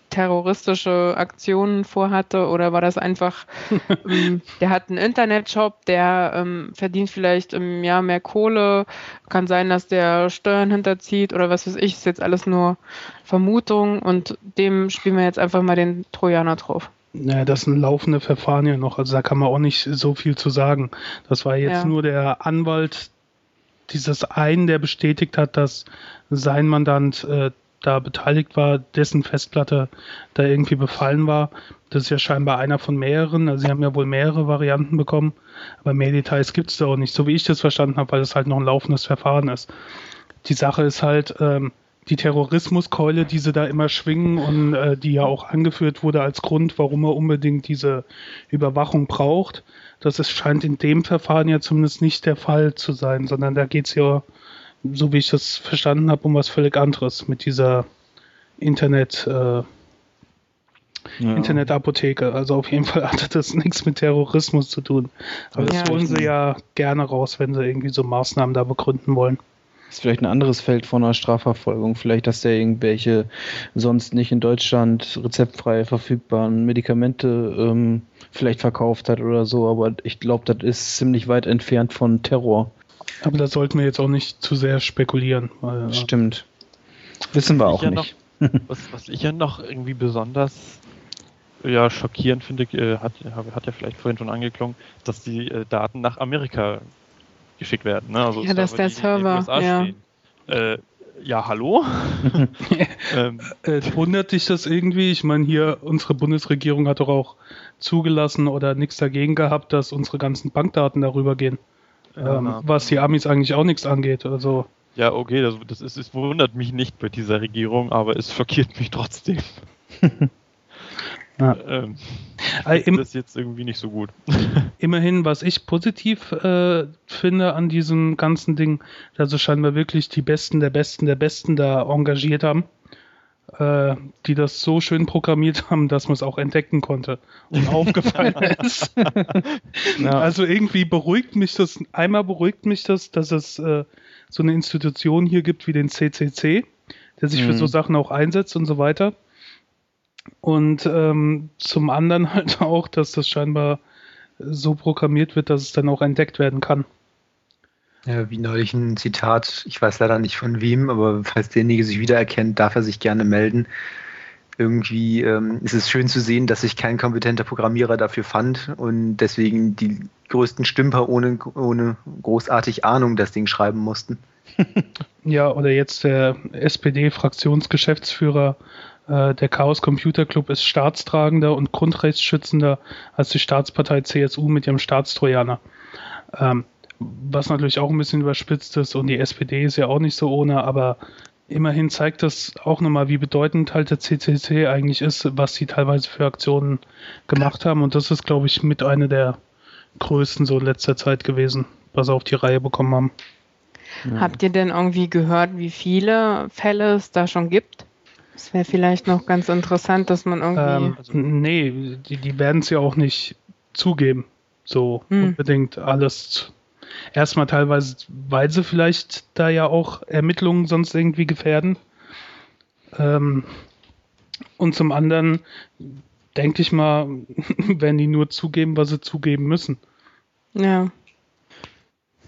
terroristische Aktionen vorhatte? Oder war das einfach, [LAUGHS] ähm, der hat einen Internetshop, der ähm, verdient vielleicht im Jahr mehr Kohle, kann sein, dass der Steuern hinterzieht oder was weiß ich, ist jetzt alles nur Vermutung und dem spielen wir jetzt einfach mal den Trojaner drauf. Naja, das sind laufende Verfahren ja noch, also da kann man auch nicht so viel zu sagen. Das war jetzt ja. nur der Anwalt dieses einen, der bestätigt hat, dass sein Mandant äh, da beteiligt war, dessen Festplatte da irgendwie befallen war. Das ist ja scheinbar einer von mehreren. Also sie haben ja wohl mehrere Varianten bekommen, aber mehr Details gibt es da auch nicht, so wie ich das verstanden habe, weil es halt noch ein laufendes Verfahren ist. Die Sache ist halt, ähm, die Terrorismuskeule, die sie da immer schwingen und äh, die ja auch angeführt wurde als Grund, warum er unbedingt diese Überwachung braucht. Das ist, scheint in dem Verfahren ja zumindest nicht der Fall zu sein, sondern da geht es ja, so wie ich das verstanden habe, um was völlig anderes mit dieser Internet, äh, ja. Internetapotheke. Also auf jeden Fall [LAUGHS] hatte das nichts mit Terrorismus zu tun. Aber ja, das holen sie ja gerne raus, wenn sie irgendwie so Maßnahmen da begründen wollen. Ist vielleicht ein anderes Feld von einer Strafverfolgung. Vielleicht, dass der irgendwelche sonst nicht in Deutschland rezeptfrei verfügbaren Medikamente ähm, vielleicht verkauft hat oder so. Aber ich glaube, das ist ziemlich weit entfernt von Terror. Aber da sollten wir jetzt auch nicht zu sehr spekulieren. Weil, äh, Stimmt. Wissen wir auch ja nicht. Noch, [LAUGHS] was, was ich ja noch irgendwie besonders ja, schockierend finde, äh, hat, hat ja vielleicht vorhin schon angeklungen, dass die äh, Daten nach Amerika geschickt werden. Ne? Also ja, dass der Server. Ja. Äh, ja, hallo? [LAUGHS] ähm, äh, wundert dich das irgendwie? Ich meine, hier, unsere Bundesregierung hat doch auch zugelassen oder nichts dagegen gehabt, dass unsere ganzen Bankdaten darüber gehen. Ähm, was die Amis eigentlich auch nichts angeht. Also. Ja, okay, das, das ist, es wundert mich nicht bei dieser Regierung, aber es schockiert mich trotzdem. [LAUGHS] Ja. Ähm, das ist jetzt irgendwie nicht so gut. [LAUGHS] Immerhin, was ich positiv äh, finde an diesem ganzen Ding, dass es scheinbar wirklich die Besten der Besten der Besten da engagiert haben, äh, die das so schön programmiert [LAUGHS] haben, dass man es auch entdecken konnte und [LAUGHS] aufgefallen ist. ja. Also irgendwie beruhigt mich das, einmal beruhigt mich das, dass es äh, so eine Institution hier gibt wie den CCC, der sich mhm. für so Sachen auch einsetzt und so weiter. Und ähm, zum anderen [LAUGHS] halt auch, dass das scheinbar so programmiert wird, dass es dann auch entdeckt werden kann. Ja, wie neulich ein Zitat, ich weiß leider nicht von wem, aber falls derjenige sich wiedererkennt, darf er sich gerne melden. Irgendwie ähm, ist es schön zu sehen, dass sich kein kompetenter Programmierer dafür fand und deswegen die größten Stümper ohne, ohne großartig Ahnung das Ding schreiben mussten. [LAUGHS] [LAUGHS] ja, oder jetzt der SPD-Fraktionsgeschäftsführer der Chaos Computer Club ist staatstragender und grundrechtsschützender als die Staatspartei CSU mit ihrem Staatstrojaner. Ähm, was natürlich auch ein bisschen überspitzt ist und die SPD ist ja auch nicht so ohne, aber immerhin zeigt das auch nochmal, wie bedeutend halt der CCC eigentlich ist, was sie teilweise für Aktionen gemacht haben und das ist, glaube ich, mit einer der größten so in letzter Zeit gewesen, was sie auf die Reihe bekommen haben. Habt ihr denn irgendwie gehört, wie viele Fälle es da schon gibt? Das wäre vielleicht noch ganz interessant, dass man irgendwie. Ähm, also, nee, die, die werden es ja auch nicht zugeben. So hm. unbedingt alles. Erstmal teilweise, weil sie vielleicht da ja auch Ermittlungen sonst irgendwie gefährden. Ähm, und zum anderen denke ich mal, [LAUGHS] werden die nur zugeben, was sie zugeben müssen. Ja.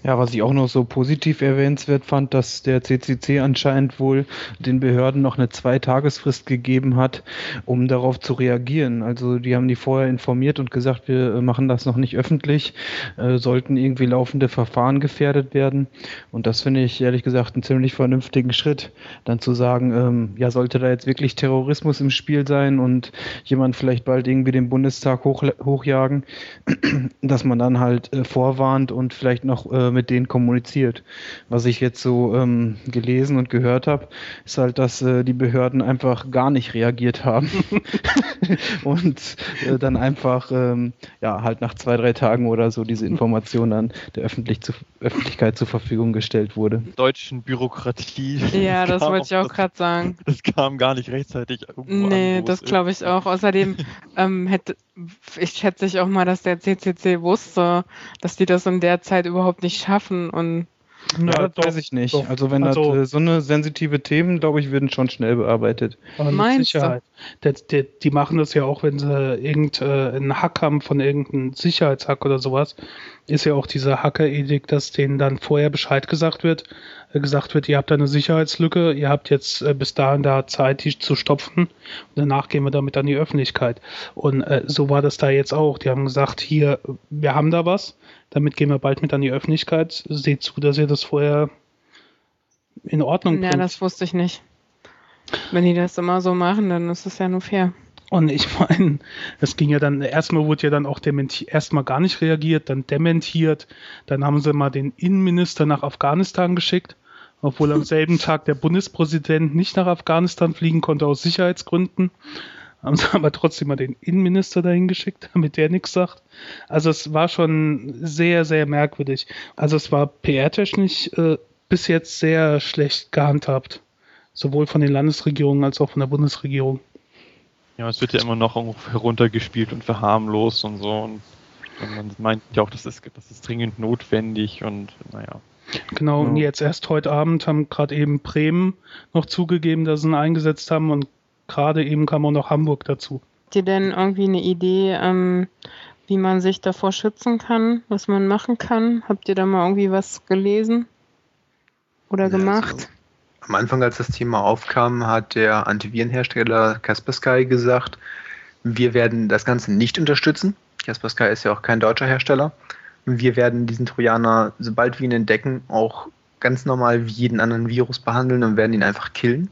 Ja, was ich auch noch so positiv erwähnenswert fand, dass der CCC anscheinend wohl den Behörden noch eine Zweitagesfrist gegeben hat, um darauf zu reagieren. Also die haben die vorher informiert und gesagt, wir machen das noch nicht öffentlich, äh, sollten irgendwie laufende Verfahren gefährdet werden. Und das finde ich ehrlich gesagt einen ziemlich vernünftigen Schritt, dann zu sagen, ähm, ja, sollte da jetzt wirklich Terrorismus im Spiel sein und jemand vielleicht bald irgendwie den Bundestag hoch, hochjagen, [CLEARS THROAT] dass man dann halt äh, vorwarnt und vielleicht noch äh, mit denen kommuniziert. Was ich jetzt so ähm, gelesen und gehört habe, ist halt, dass äh, die Behörden einfach gar nicht reagiert haben [LAUGHS] [LAUGHS] und äh, dann einfach ähm, ja halt nach zwei drei Tagen oder so diese Information dann der Öffentlich zu, Öffentlichkeit zur Verfügung gestellt wurde. Deutschen Bürokratie. [LAUGHS] Ja, das wollte ich auch gerade sagen. Das kam gar nicht rechtzeitig. Nee, an, das glaube ich auch. Außerdem ähm, hätte ich schätze ich auch mal, dass der CCC wusste, dass die das in der Zeit überhaupt nicht schaffen und ja, ja das weiß ich nicht. Doch. Also wenn also, das, so eine sensitive Themen, glaube ich, werden schon schnell bearbeitet. Mit Sicherheit. Der, der, die machen das ja auch, wenn sie irgendeinen äh, Hack haben von irgendeinem Sicherheitshack oder sowas. Ist ja auch dieser Hacker-Edikt, dass denen dann vorher Bescheid gesagt wird, äh, gesagt wird, ihr habt eine Sicherheitslücke, ihr habt jetzt äh, bis dahin da Zeit, die zu stopfen und danach gehen wir damit an die Öffentlichkeit. Und äh, so war das da jetzt auch. Die haben gesagt, hier, wir haben da was, damit gehen wir bald mit an die Öffentlichkeit. Seht zu, dass ihr das vorher in Ordnung bringt. Ja, das wusste ich nicht. Wenn die das immer so machen, dann ist es ja nur fair. Und ich meine, es ging ja dann, erstmal wurde ja dann auch dementiert, erstmal gar nicht reagiert, dann dementiert, dann haben sie mal den Innenminister nach Afghanistan geschickt obwohl am [LAUGHS] selben Tag der Bundespräsident nicht nach Afghanistan fliegen konnte aus Sicherheitsgründen. Haben sie [LAUGHS] aber trotzdem mal den Innenminister dahin geschickt, damit der nichts sagt. Also es war schon sehr, sehr merkwürdig. Also es war PR-technisch äh, bis jetzt sehr schlecht gehandhabt. Sowohl von den Landesregierungen als auch von der Bundesregierung. Ja, es wird ja immer noch heruntergespielt und verharmlost und so. Und man meint ja auch, das ist, das ist dringend notwendig und naja. Genau, und jetzt erst heute Abend haben gerade eben Bremen noch zugegeben, dass sie ihn eingesetzt haben und gerade eben kam auch noch Hamburg dazu. Habt ihr denn irgendwie eine Idee, ähm, wie man sich davor schützen kann, was man machen kann? Habt ihr da mal irgendwie was gelesen oder gemacht? Also, am Anfang, als das Thema aufkam, hat der Antivirenhersteller Kaspersky gesagt, wir werden das Ganze nicht unterstützen. Kaspersky ist ja auch kein deutscher Hersteller. Wir werden diesen Trojaner, sobald wir ihn entdecken, auch ganz normal wie jeden anderen Virus behandeln und werden ihn einfach killen.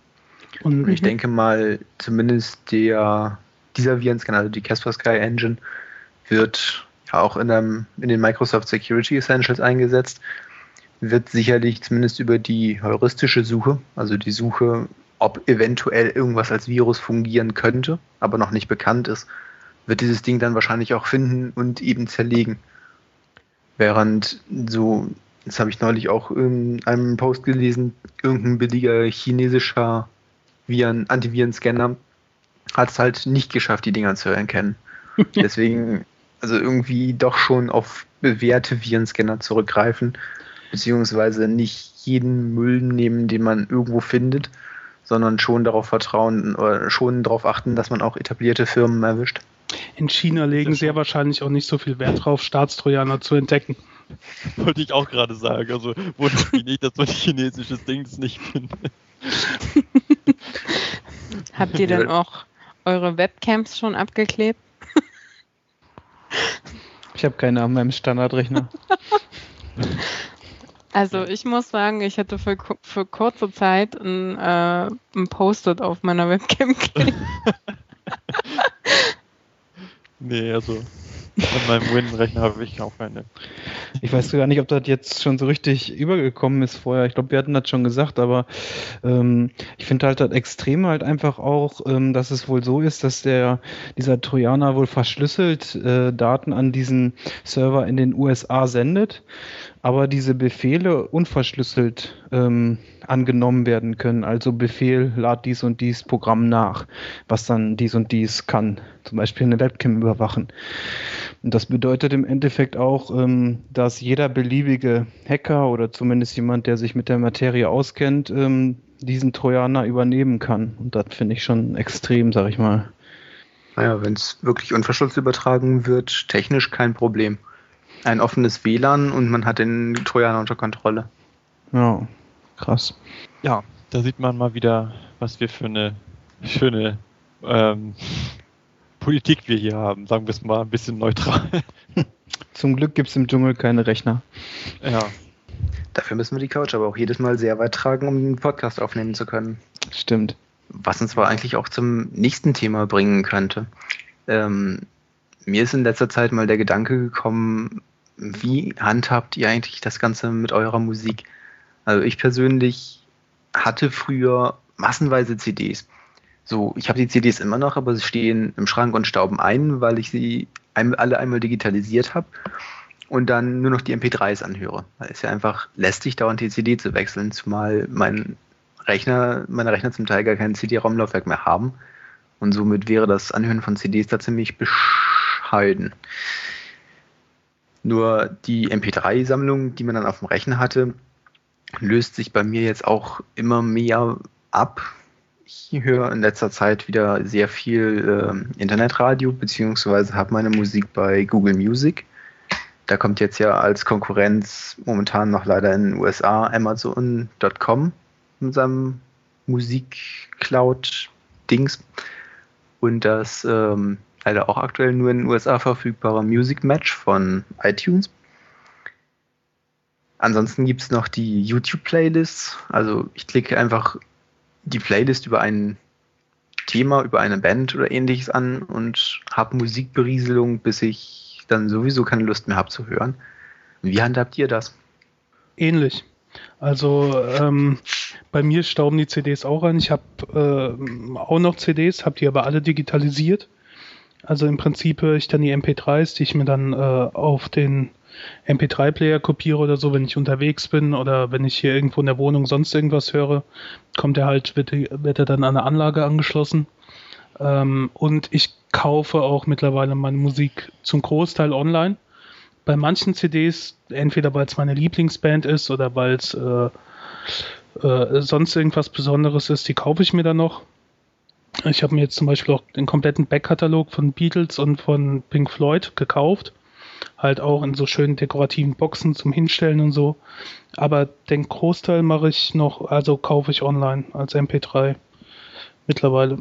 Und ich denke mal, zumindest der, dieser Virenscanner, also die Kaspersky Engine, wird auch in, einem, in den Microsoft Security Essentials eingesetzt wird sicherlich zumindest über die heuristische Suche, also die Suche, ob eventuell irgendwas als Virus fungieren könnte, aber noch nicht bekannt ist, wird dieses Ding dann wahrscheinlich auch finden und eben zerlegen. Während so, das habe ich neulich auch in einem Post gelesen, irgendein billiger chinesischer Viren, Antivirenscanner hat es halt nicht geschafft, die Dinger zu erkennen. [LAUGHS] Deswegen, also irgendwie doch schon auf bewährte Virenscanner zurückgreifen beziehungsweise nicht jeden Müll nehmen, den man irgendwo findet, sondern schon darauf vertrauen oder schon darauf achten, dass man auch etablierte Firmen erwischt. In China legen sehr wahrscheinlich auch nicht so viel Wert drauf, Staatstrojaner zu entdecken. [LAUGHS] Wollte ich auch gerade sagen. Also wundert [LAUGHS] mich nicht, dass man chinesisches Dings nicht findet. Habt ihr denn auch eure Webcams schon abgeklebt? Ich habe keine an meinem Standardrechner. [LAUGHS] Also ich muss sagen, ich hatte für, für kurze Zeit ein, äh, ein Post-it auf meiner Webcam [LAUGHS] kleben. [LAUGHS] nee, also an meinem Win-Rechner habe ich auch keine. Ich weiß gar nicht, ob das jetzt schon so richtig übergekommen ist vorher. Ich glaube, wir hatten das schon gesagt, aber ähm, ich finde halt das Extreme halt einfach auch, ähm, dass es wohl so ist, dass der dieser Trojaner wohl verschlüsselt äh, Daten an diesen Server in den USA sendet aber diese Befehle unverschlüsselt ähm, angenommen werden können. Also Befehl, lad dies und dies Programm nach, was dann dies und dies kann. Zum Beispiel eine Webcam überwachen. Und das bedeutet im Endeffekt auch, ähm, dass jeder beliebige Hacker oder zumindest jemand, der sich mit der Materie auskennt, ähm, diesen Trojaner übernehmen kann. Und das finde ich schon extrem, sag ich mal. Naja, wenn es wirklich unverschlüsselt übertragen wird, technisch kein Problem ein offenes WLAN und man hat den Trojaner unter Kontrolle. Ja, krass. Ja, da sieht man mal wieder, was wir für eine schöne ähm, Politik wir hier haben. Sagen wir es mal ein bisschen neutral. [LAUGHS] Zum Glück gibt es im Dschungel keine Rechner. Ja. Dafür müssen wir die Couch aber auch jedes Mal sehr weit tragen, um den Podcast aufnehmen zu können. Stimmt. Was uns aber eigentlich auch zum nächsten Thema bringen könnte. Ähm, mir ist in letzter Zeit mal der Gedanke gekommen, wie handhabt ihr eigentlich das Ganze mit eurer Musik? Also ich persönlich hatte früher massenweise CDs. So, ich habe die CDs immer noch, aber sie stehen im Schrank und stauben ein, weil ich sie alle einmal digitalisiert habe und dann nur noch die MP3s anhöre. Weil es ja einfach lästig, dauernd die CD zu wechseln, zumal mein Rechner, meine Rechner zum Teil gar kein CD-Raumlaufwerk mehr haben. Und somit wäre das Anhören von CDs da ziemlich bescheiden. Nur die MP3-Sammlung, die man dann auf dem Rechner hatte, löst sich bei mir jetzt auch immer mehr ab. Ich höre in letzter Zeit wieder sehr viel äh, Internetradio, beziehungsweise habe meine Musik bei Google Music. Da kommt jetzt ja als Konkurrenz momentan noch leider in den USA Amazon.com mit seinem Musik-Cloud-Dings. Und das ähm, leider auch aktuell nur in den USA verfügbare Music Match von iTunes. Ansonsten gibt es noch die YouTube-Playlists. Also ich klicke einfach die Playlist über ein Thema, über eine Band oder ähnliches an und habe Musikberieselung, bis ich dann sowieso keine Lust mehr habe zu hören. Wie handhabt ihr das? Ähnlich. Also ähm, bei mir stauben die CDs auch ein. Ich habe äh, auch noch CDs, habe die aber alle digitalisiert. Also im Prinzip höre ich dann die MP3s, die ich mir dann äh, auf den MP3-Player kopiere oder so, wenn ich unterwegs bin oder wenn ich hier irgendwo in der Wohnung sonst irgendwas höre, kommt er halt, wird, wird er dann an eine Anlage angeschlossen. Ähm, und ich kaufe auch mittlerweile meine Musik zum Großteil online, bei manchen CDs, entweder weil es meine Lieblingsband ist oder weil es äh, äh, sonst irgendwas Besonderes ist, die kaufe ich mir dann noch. Ich habe mir jetzt zum Beispiel auch den kompletten Backkatalog von Beatles und von Pink Floyd gekauft. Halt auch in so schönen dekorativen Boxen zum Hinstellen und so. Aber den Großteil mache ich noch, also kaufe ich online als MP3 mittlerweile.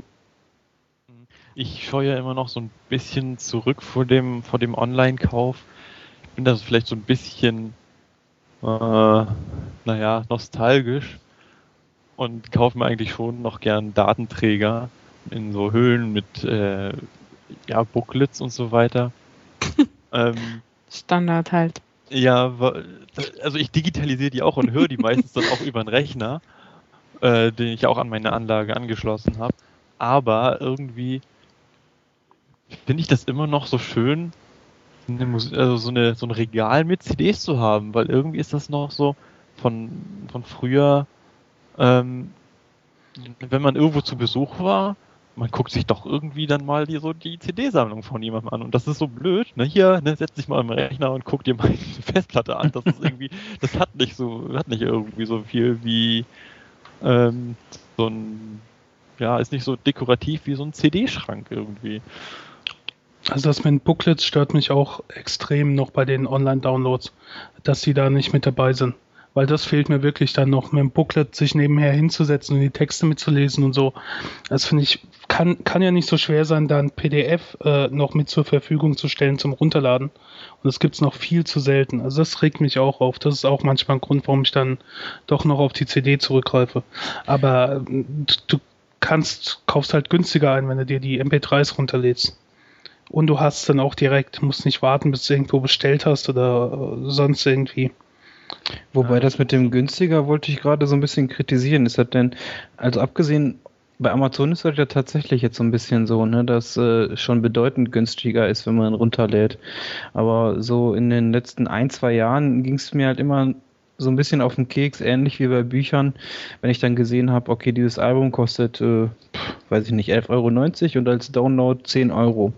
Ich scheue ja immer noch so ein bisschen zurück vor dem, vor dem Online-Kauf. Ich bin da vielleicht so ein bisschen, äh, naja, nostalgisch und kaufe mir eigentlich schon noch gern Datenträger in so Höhlen mit äh, ja, Booklets und so weiter. [LAUGHS] ähm, Standard halt. Ja, also ich digitalisiere die auch und höre die meistens dann auch über einen Rechner, äh, den ich auch an meine Anlage angeschlossen habe. Aber irgendwie finde ich das immer noch so schön, eine also so, eine, so ein Regal mit CDs zu haben, weil irgendwie ist das noch so von, von früher, ähm, wenn man irgendwo zu Besuch war, man guckt sich doch irgendwie dann mal die, so die CD-Sammlung von jemandem an und das ist so blöd. Ne? Hier, ne, setz dich mal am Rechner und guck dir mal [LAUGHS] die Festplatte an. Das ist irgendwie, das hat nicht so, hat nicht irgendwie so viel wie ähm, so ein, ja, ist nicht so dekorativ wie so ein CD-Schrank irgendwie. Also das mit Booklets stört mich auch extrem noch bei den Online-Downloads, dass sie da nicht mit dabei sind. Weil das fehlt mir wirklich dann noch, mit dem Booklet sich nebenher hinzusetzen und die Texte mitzulesen und so. Das finde ich, kann, kann ja nicht so schwer sein, da ein PDF äh, noch mit zur Verfügung zu stellen zum Runterladen. Und das gibt's noch viel zu selten. Also das regt mich auch auf. Das ist auch manchmal ein Grund, warum ich dann doch noch auf die CD zurückgreife. Aber äh, du kannst, kaufst halt günstiger ein, wenn du dir die MP3s runterlädst und du hast dann auch direkt, musst nicht warten, bis du irgendwo bestellt hast oder äh, sonst irgendwie. Wobei das mit dem günstiger wollte ich gerade so ein bisschen kritisieren. Ist das denn, also abgesehen, bei Amazon ist das ja tatsächlich jetzt so ein bisschen so, ne, dass äh, schon bedeutend günstiger ist, wenn man runterlädt. Aber so in den letzten ein, zwei Jahren ging es mir halt immer so ein bisschen auf den Keks, ähnlich wie bei Büchern, wenn ich dann gesehen habe, okay, dieses Album kostet, äh, weiß ich nicht, 11,90 Euro und als Download 10 Euro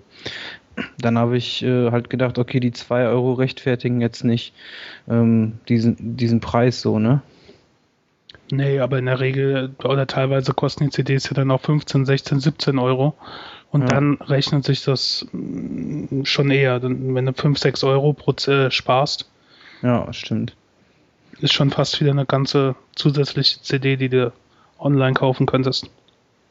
dann habe ich äh, halt gedacht, okay, die 2 Euro rechtfertigen jetzt nicht ähm, diesen, diesen Preis so, ne? Nee, aber in der Regel oder teilweise kosten die CDs ja dann auch 15, 16, 17 Euro. Und ja. dann rechnet sich das mm, schon eher, wenn du 5, 6 Euro pro äh, sparst. Ja, stimmt. Ist schon fast wieder eine ganze zusätzliche CD, die du online kaufen könntest.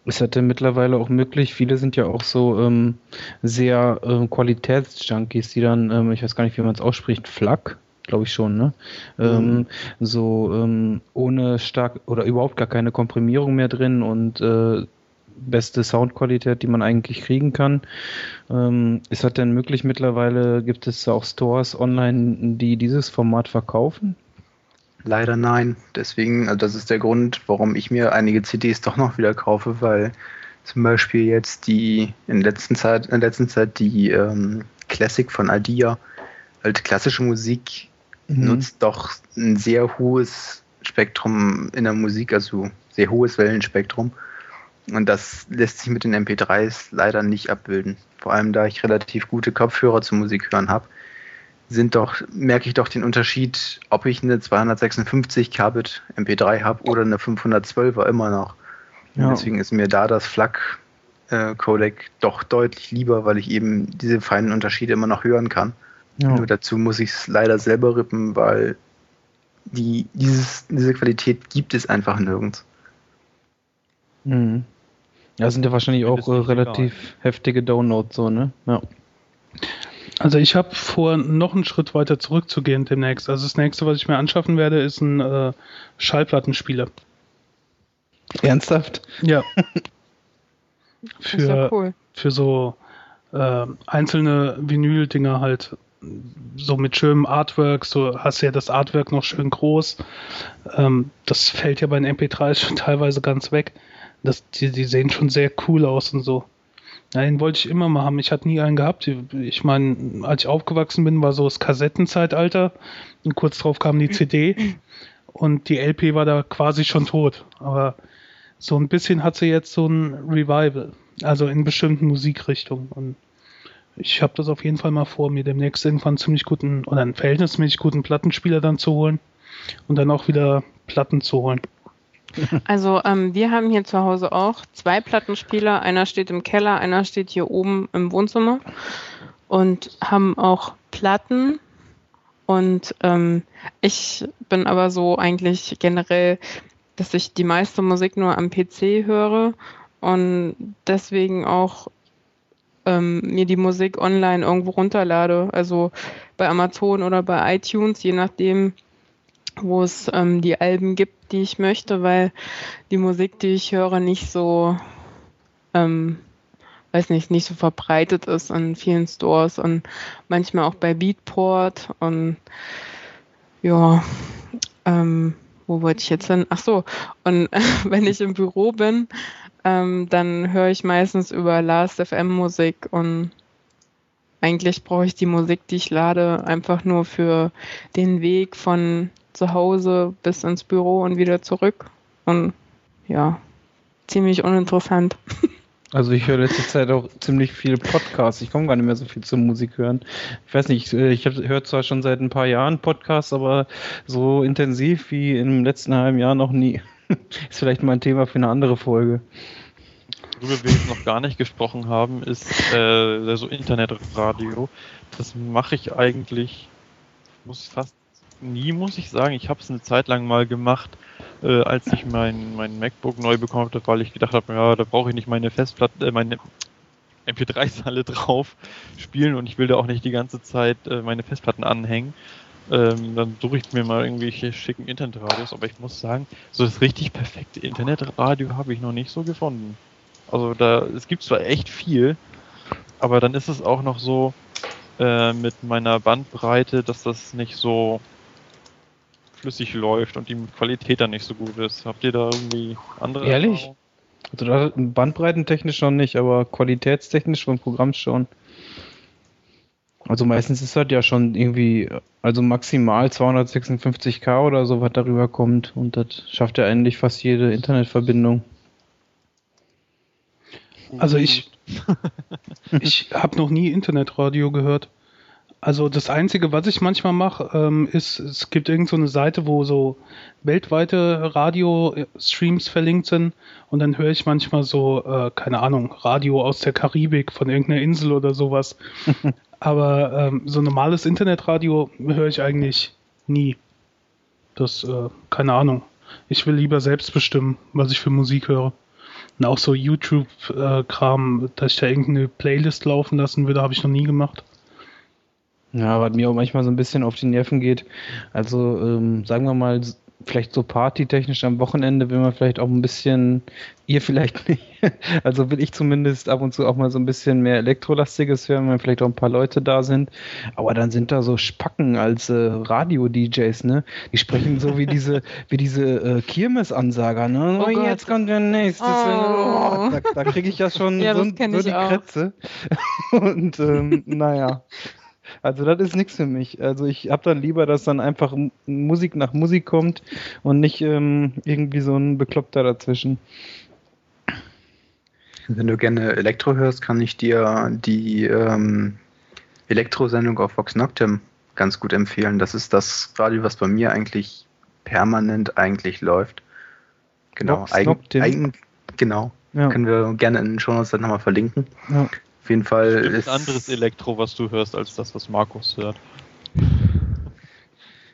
Ist das denn mittlerweile auch möglich? Viele sind ja auch so ähm, sehr ähm, Qualitätsjunkies, die dann, ähm, ich weiß gar nicht, wie man es ausspricht, Flak, glaube ich schon, ne? Ähm, mhm. so ähm, ohne stark oder überhaupt gar keine Komprimierung mehr drin und äh, beste Soundqualität, die man eigentlich kriegen kann. Ähm, ist das denn möglich mittlerweile? Gibt es auch Stores online, die dieses Format verkaufen? Leider nein. Deswegen, also das ist der Grund, warum ich mir einige CDs doch noch wieder kaufe, weil zum Beispiel jetzt die in letzter Zeit, in letzter Zeit die ähm, Classic von Adia, halt klassische Musik mhm. nutzt doch ein sehr hohes Spektrum in der Musik, also sehr hohes Wellenspektrum. Und das lässt sich mit den MP3s leider nicht abbilden. Vor allem da ich relativ gute Kopfhörer zum Musik hören habe sind doch, merke ich doch den Unterschied, ob ich eine 256 Kbit MP3 habe oder eine 512er immer noch. Ja. Deswegen ist mir da das FLAC äh, Codec doch deutlich lieber, weil ich eben diese feinen Unterschiede immer noch hören kann. Ja. Nur dazu muss ich es leider selber rippen, weil die, dieses, diese Qualität gibt es einfach nirgends. Mhm. Ja, sind ja wahrscheinlich auch äh, relativ egal. heftige Downloads so, ne? Ja. Also ich habe vor, noch einen Schritt weiter zurückzugehen demnächst. Also das nächste, was ich mir anschaffen werde, ist ein äh, Schallplattenspieler. Ernsthaft? Ja. [LAUGHS] für, ja cool. für so äh, einzelne Vinyl-Dinger halt. So mit schönem Artwork, so hast du ja das Artwork noch schön groß. Ähm, das fällt ja bei den MP3 schon [LAUGHS] teilweise ganz weg. Das, die, die sehen schon sehr cool aus und so. Ja, den wollte ich immer mal haben. Ich hatte nie einen gehabt. Ich meine, als ich aufgewachsen bin, war so das Kassettenzeitalter. Und kurz drauf kam die CD. Und die LP war da quasi schon tot. Aber so ein bisschen hat sie jetzt so ein Revival. Also in bestimmten Musikrichtungen. Und Ich habe das auf jeden Fall mal vor, mir demnächst irgendwann einen ziemlich guten oder einen verhältnismäßig guten Plattenspieler dann zu holen und dann auch wieder Platten zu holen. [LAUGHS] Also ähm, wir haben hier zu Hause auch zwei Plattenspieler. Einer steht im Keller, einer steht hier oben im Wohnzimmer und haben auch Platten. Und ähm, ich bin aber so eigentlich generell, dass ich die meiste Musik nur am PC höre und deswegen auch ähm, mir die Musik online irgendwo runterlade. Also bei Amazon oder bei iTunes, je nachdem, wo es ähm, die Alben gibt, die ich möchte, weil die Musik, die ich höre, nicht so, ähm, weiß nicht, nicht so verbreitet ist in vielen Stores und manchmal auch bei Beatport und ja, ähm, wo wollte ich jetzt hin? Ach so, und [LAUGHS] wenn ich im Büro bin, ähm, dann höre ich meistens über Last.fm Musik und eigentlich brauche ich die Musik, die ich lade, einfach nur für den Weg von zu Hause bis ins Büro und wieder zurück. Und ja, ziemlich uninteressant. [LAUGHS] Also ich höre letzte Zeit auch ziemlich viele Podcasts. Ich komme gar nicht mehr so viel zur Musik hören. Ich weiß nicht, ich höre zwar schon seit ein paar Jahren Podcasts, aber so intensiv wie im letzten halben Jahr noch nie. [LAUGHS] Ist vielleicht mal ein Thema für eine andere Folge. Worüber wir jetzt noch gar nicht gesprochen haben, ist äh, so Internetradio. Das mache ich eigentlich, muss fast nie, muss ich sagen. Ich habe es eine Zeit lang mal gemacht, äh, als ich mein, mein MacBook neu bekommen habe, weil ich gedacht habe, ja, da brauche ich nicht meine Festplatte, äh, meine MP3-Salle [LAUGHS] drauf spielen und ich will da auch nicht die ganze Zeit äh, meine Festplatten anhängen. Ähm, dann suche ich mir mal irgendwelche schicken Internetradios, aber ich muss sagen, so das richtig perfekte Internetradio habe ich noch nicht so gefunden. Also da, es gibt zwar echt viel, aber dann ist es auch noch so äh, mit meiner Bandbreite, dass das nicht so flüssig läuft und die Qualität dann nicht so gut ist. Habt ihr da irgendwie andere? Ehrlich? Also da bandbreitentechnisch noch nicht, aber qualitätstechnisch vom Programm schon. Also meistens ist das ja schon irgendwie, also maximal 256k oder so, was darüber kommt. Und das schafft ja eigentlich fast jede Internetverbindung. Also ich, [LAUGHS] ich habe noch nie Internetradio gehört. Also das Einzige, was ich manchmal mache, ähm, ist, es gibt irgendeine so Seite, wo so weltweite Radio-Streams verlinkt sind und dann höre ich manchmal so, äh, keine Ahnung, Radio aus der Karibik von irgendeiner Insel oder sowas. [LAUGHS] Aber ähm, so normales Internetradio höre ich eigentlich nie. Das, äh, keine Ahnung. Ich will lieber selbst bestimmen, was ich für Musik höre. Und auch so YouTube-Kram, dass ich da irgendeine Playlist laufen lassen würde, habe ich noch nie gemacht. Ja, was mir auch manchmal so ein bisschen auf die Nerven geht. Also, ähm, sagen wir mal, vielleicht so partytechnisch am Wochenende will man vielleicht auch ein bisschen, ihr vielleicht [LAUGHS] nicht, also will ich zumindest ab und zu auch mal so ein bisschen mehr Elektrolastiges hören, wenn vielleicht auch ein paar Leute da sind. Aber dann sind da so Spacken als äh, Radio-DJs, ne? Die sprechen so wie diese, [LAUGHS] wie diese äh, Kirmesansager, ne? Oh, oh jetzt kommt der nächste. Oh. Oh, da, da kriege ich ja schon ja, so, so die auch. Krätze. [LAUGHS] Und ähm, naja. Also das ist nichts für mich. Also ich habe dann lieber, dass dann einfach Musik nach Musik kommt und nicht ähm, irgendwie so ein Bekloppter dazwischen. Wenn du gerne Elektro hörst, kann ich dir die ähm, Elektro-Sendung auf Vox Noctem ganz gut empfehlen. Das ist das Radio, was bei mir eigentlich permanent eigentlich läuft. Genau, Vox Noctem. Eigen, genau. Ja. Können wir gerne in den Show Notes dann nochmal verlinken. Ja. Jeden Fall Stimmt ist. ein anderes Elektro, was du hörst, als das, was Markus hört.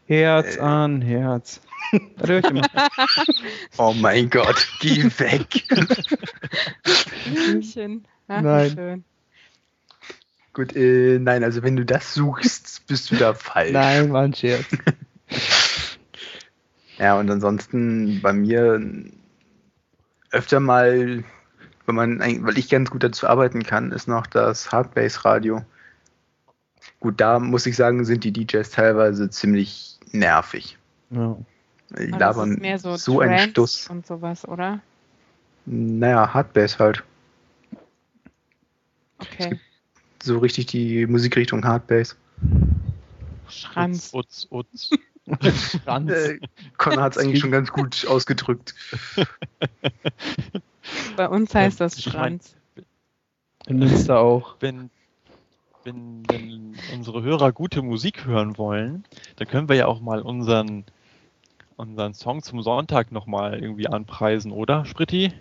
Herz äh, an Herz. [LAUGHS] oh mein Gott, geh weg. Ach, nein. Schön. Gut, äh, nein, also wenn du das suchst, bist du da falsch. Nein, war ein Scherz. [LAUGHS] ja, und ansonsten bei mir öfter mal wenn man, weil ich ganz gut dazu arbeiten kann, ist noch das Hardbase-Radio. Gut, da muss ich sagen, sind die DJs teilweise ziemlich nervig. Ja. Die labern so, so einen Stuss. Und sowas, oder? Naja, Hardbase halt. Okay. so richtig die Musikrichtung Hardbase. Schranz. Utz, utz, utz. [LAUGHS] Schranz. Äh, Connor hat es eigentlich schon ganz gut ausgedrückt. [LAUGHS] Bei uns heißt das Schranz. In Münster auch. Wenn, wenn, wenn unsere Hörer gute Musik hören wollen, dann können wir ja auch mal unseren, unseren Song zum Sonntag nochmal irgendwie anpreisen, oder, Spritti?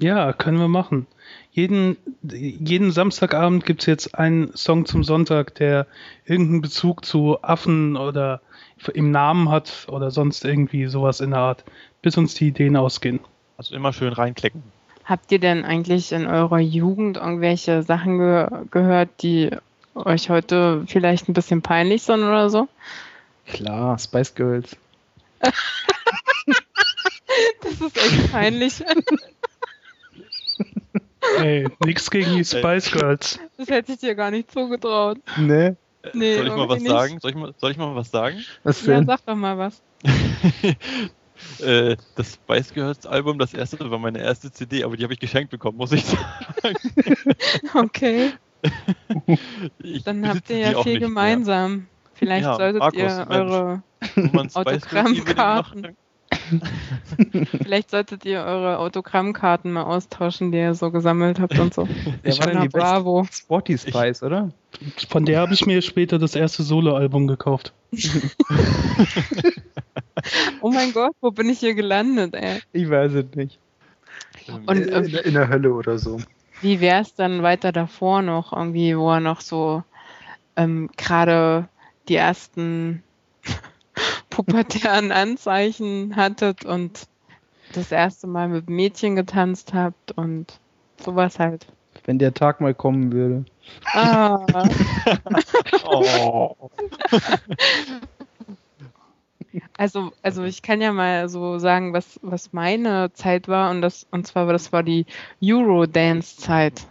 Ja, können wir machen. Jeden, jeden Samstagabend gibt es jetzt einen Song zum Sonntag, der irgendeinen Bezug zu Affen oder im Namen hat oder sonst irgendwie sowas in der Art, bis uns die Ideen ausgehen. Also immer schön reinklicken. Habt ihr denn eigentlich in eurer Jugend irgendwelche Sachen ge gehört, die euch heute vielleicht ein bisschen peinlich sind oder so? Klar, Spice Girls. [LAUGHS] das ist echt peinlich. [LAUGHS] Ey, nix gegen die Spice Girls. Das hätte ich dir gar nicht zugetraut. Nee. Nee, soll ich mal was irgendwie sagen? Soll ich mal, soll ich mal was sagen? Was Ja, sag doch mal was. [LAUGHS] Äh, das Spice Girls Album, das erste war meine erste CD, aber die habe ich geschenkt bekommen, muss ich sagen. [LAUGHS] Okay, [LAUGHS] Ich dann habt ihr ja viel nicht mehr. gemeinsam. Vielleicht Ja, solltet Markus, ihr eure Autogrammkarten. [LAUGHS] Vielleicht solltet ihr eure Autogrammkarten mal austauschen, die ihr so gesammelt habt und so. Wer war denn Na, die bravo. Sporty Spice, oder? Von der habe ich mir später das erste Soloalbum gekauft. Oh mein Gott, wo bin ich hier gelandet, ey? Ich weiß es nicht. ähm, Und, in, äh, in der Hölle oder so. Wie wär's dann weiter davor noch, irgendwie, wo er noch so ähm, gerade die ersten [LAUGHS] pubertären Anzeichen hattet und das erste Mal mit Mädchen getanzt habt und sowas halt. Wenn der Tag mal kommen würde. Ah, [LAUGHS] oh. [LAUGHS] also, also ich kann ja mal so sagen, was, was meine Zeit war und das, und zwar das war die Eurodance-Zeit.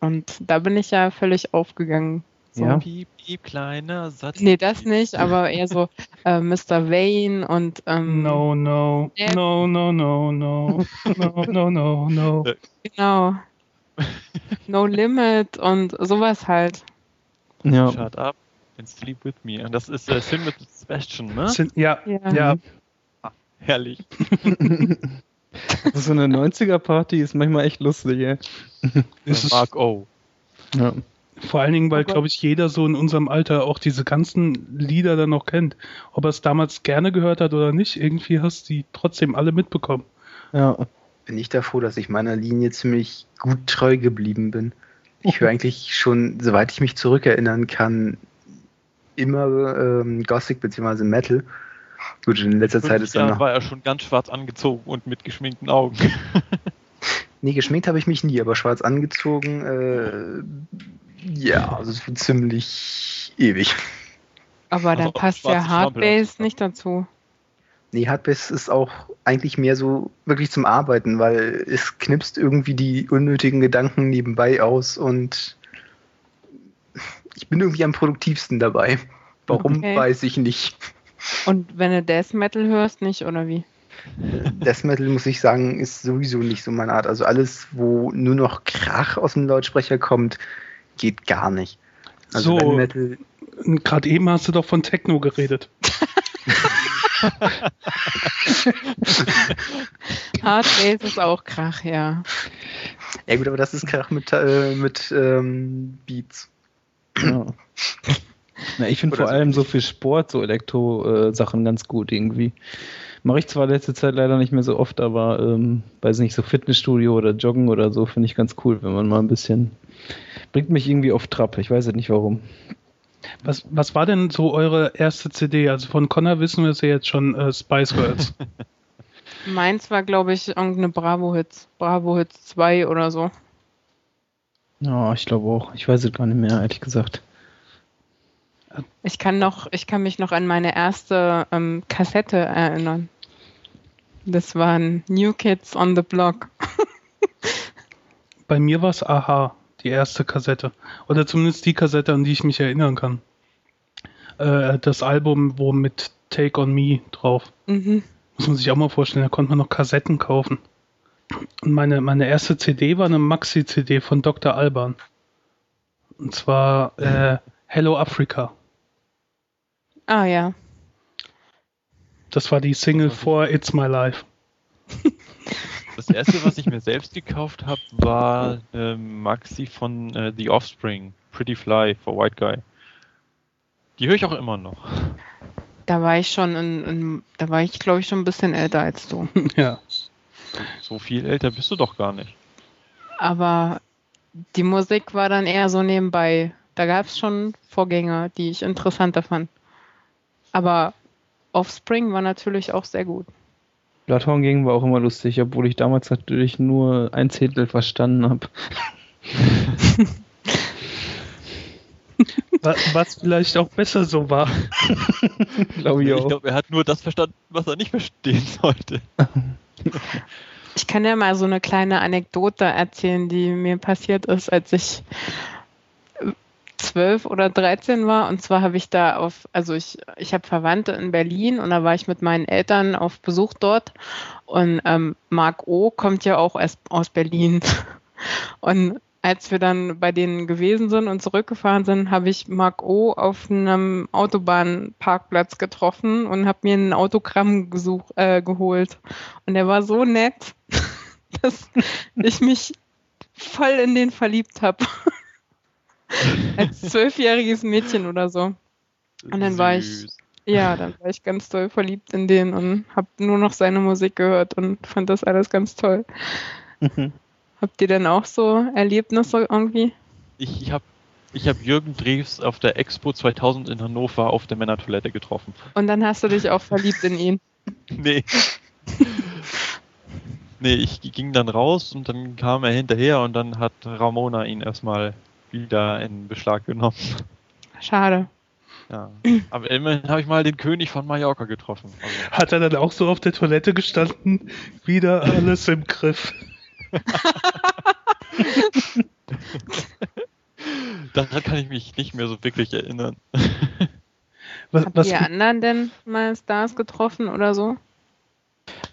Und da bin ich ja völlig aufgegangen. So. Ja. Piep, piep, kleiner Satz. Nee, das nicht, aber eher so [LAUGHS] äh, Mr. Vane und ähm, No, no, Ja. no, no, no, no, no, no, no, no. [LAUGHS] genau. No Limit und sowas halt. Ja. Shut up and sleep with me. Und das ist äh, Sin mit Sebastian, ne? Sind, ja, Ja. ja, [LAUGHS] Herrlich. [LAUGHS] so eine 90er-Party ist manchmal echt lustig, ey. ist Mark O. Ja. vor allen Dingen, weil, Aber- glaube ich, jeder so in unserem Alter auch diese ganzen Lieder dann noch kennt. Ob er es damals gerne gehört hat oder nicht, irgendwie hast du die trotzdem alle mitbekommen. ja. Bin ich da froh, dass ich meiner Linie ziemlich gut treu geblieben bin. Ich [LAUGHS] höre eigentlich schon, soweit ich mich zurückerinnern kann, immer ähm, Gothic bzw. Metal. Gut, in letzter Zeit ist dann Jahren noch. war er schon ganz schwarz angezogen und mit geschminkten Augen. [LAUGHS] Nee, geschminkt habe ich mich nie, aber schwarz angezogen, äh, ja, also so ziemlich ewig. Aber dann Also passt ja Hardbase nicht dazu. Nee, Hardbase ist auch eigentlich mehr so wirklich zum Arbeiten, weil es knipst irgendwie die unnötigen Gedanken nebenbei aus und ich bin irgendwie am produktivsten dabei. Warum, Okay. weiß ich nicht. Und wenn du Death Metal hörst, nicht, oder wie? Death Metal, muss ich sagen, ist sowieso nicht so meine Art. Also alles, wo nur noch Krach aus dem Lautsprecher kommt, geht gar nicht. Also So. wenn Metal, Gerade eben hast du doch von Techno geredet. [LAUGHS] Hardbase ist auch Krach, ja. ja gut, aber das ist Krach mit, äh, mit ähm, Beats. Ja. [CLEARS THROAT] Na, ich finde vor so allem so für Sport so Elektro-Sachen ganz gut irgendwie. Mache ich zwar letzte Zeit leider nicht mehr so oft, aber ähm, weiß nicht, so Fitnessstudio oder Joggen oder so finde ich ganz cool, wenn man mal ein bisschen. Bringt mich irgendwie auf Trab. Ich weiß jetzt nicht warum. Was, was war denn so eure erste CD? Also von Connor wissen wir es ja jetzt schon, äh, Spice Girls. [LAUGHS] Meins war, glaube ich, irgendeine Bravo-Hits. Bravo-Hits 2 oder so. Ja, ich glaube auch. Ich weiß es gar nicht mehr, ehrlich gesagt. Ich kann noch, ich kann mich noch an meine erste ähm, Kassette erinnern. Das waren New Kids on the Block. Bei mir war es Aha, die erste Kassette. Oder zumindest die Kassette, an die ich mich erinnern kann. Äh, das Album, wo mit Take on Me drauf. Mhm. Muss man sich auch mal vorstellen, da konnte man noch Kassetten kaufen. Und meine, meine erste CD war eine Maxi-CD von Dr. Alban. Und zwar äh, Hello Africa. Ah ja. Das war die Single vor It's My Life. [LAUGHS] Das erste, was ich mir selbst gekauft habe, war äh, Maxi von äh, The Offspring, Pretty Fly for White Guy. Die höre ich auch immer noch. Da war ich schon in, in da war ich, glaube ich, schon ein bisschen älter als du. [LAUGHS] Ja. So viel älter bist du doch gar nicht. Aber die Musik war dann eher so nebenbei. Da gab es schon Vorgänger, die ich interessanter fand. Aber Offspring war natürlich auch sehr gut. Bloodhound Gang war auch immer lustig, obwohl ich damals natürlich nur ein Zehntel verstanden habe. [LAUGHS] Wa- Was vielleicht auch besser so war. [LAUGHS] Glaube ich Ich glaube, er hat nur das verstanden, was er nicht verstehen sollte. [LAUGHS] Ich kann ja mal so eine kleine Anekdote erzählen, die mir passiert ist, als ich äh, zwölf oder dreizehn war. Und zwar habe ich da auf, also ich, ich habe Verwandte in Berlin und da war ich mit meinen Eltern auf Besuch dort. Und ähm, Marc O. kommt ja auch aus Berlin. [LAUGHS] Und als wir dann bei denen gewesen sind und zurückgefahren sind, habe ich Marc O. auf einem Autobahnparkplatz getroffen und habe mir ein Autogramm gesuch, äh, geholt. Und er war so nett, [LAUGHS] dass ich mich voll in den verliebt habe. [LAUGHS] Als zwölfjähriges Mädchen oder so. Und dann war ich-. Ja, dann war ich ganz toll verliebt in den und habe nur noch seine Musik gehört und fand das alles ganz toll. [LAUGHS] Habt ihr denn auch so Erlebnisse irgendwie? Ich, ich habe ich hab Jürgen Drews auf der Expo 2000 in Hannover auf der Männertoilette getroffen. Und dann hast du dich auch verliebt in ihn. [LAUGHS] Nee. nee, ich ging dann raus und dann kam er hinterher und dann hat Ramona ihn erstmal wieder in Beschlag genommen. Schade. Ja. Aber immerhin habe ich mal den König von Mallorca getroffen. Also, Hat er dann auch so auf der Toilette gestanden? Wieder alles im Griff. [LAUGHS] daran kann ich mich nicht mehr so wirklich erinnern. [LAUGHS] Was, Habt was, ihr anderen denn mal Stars getroffen oder so?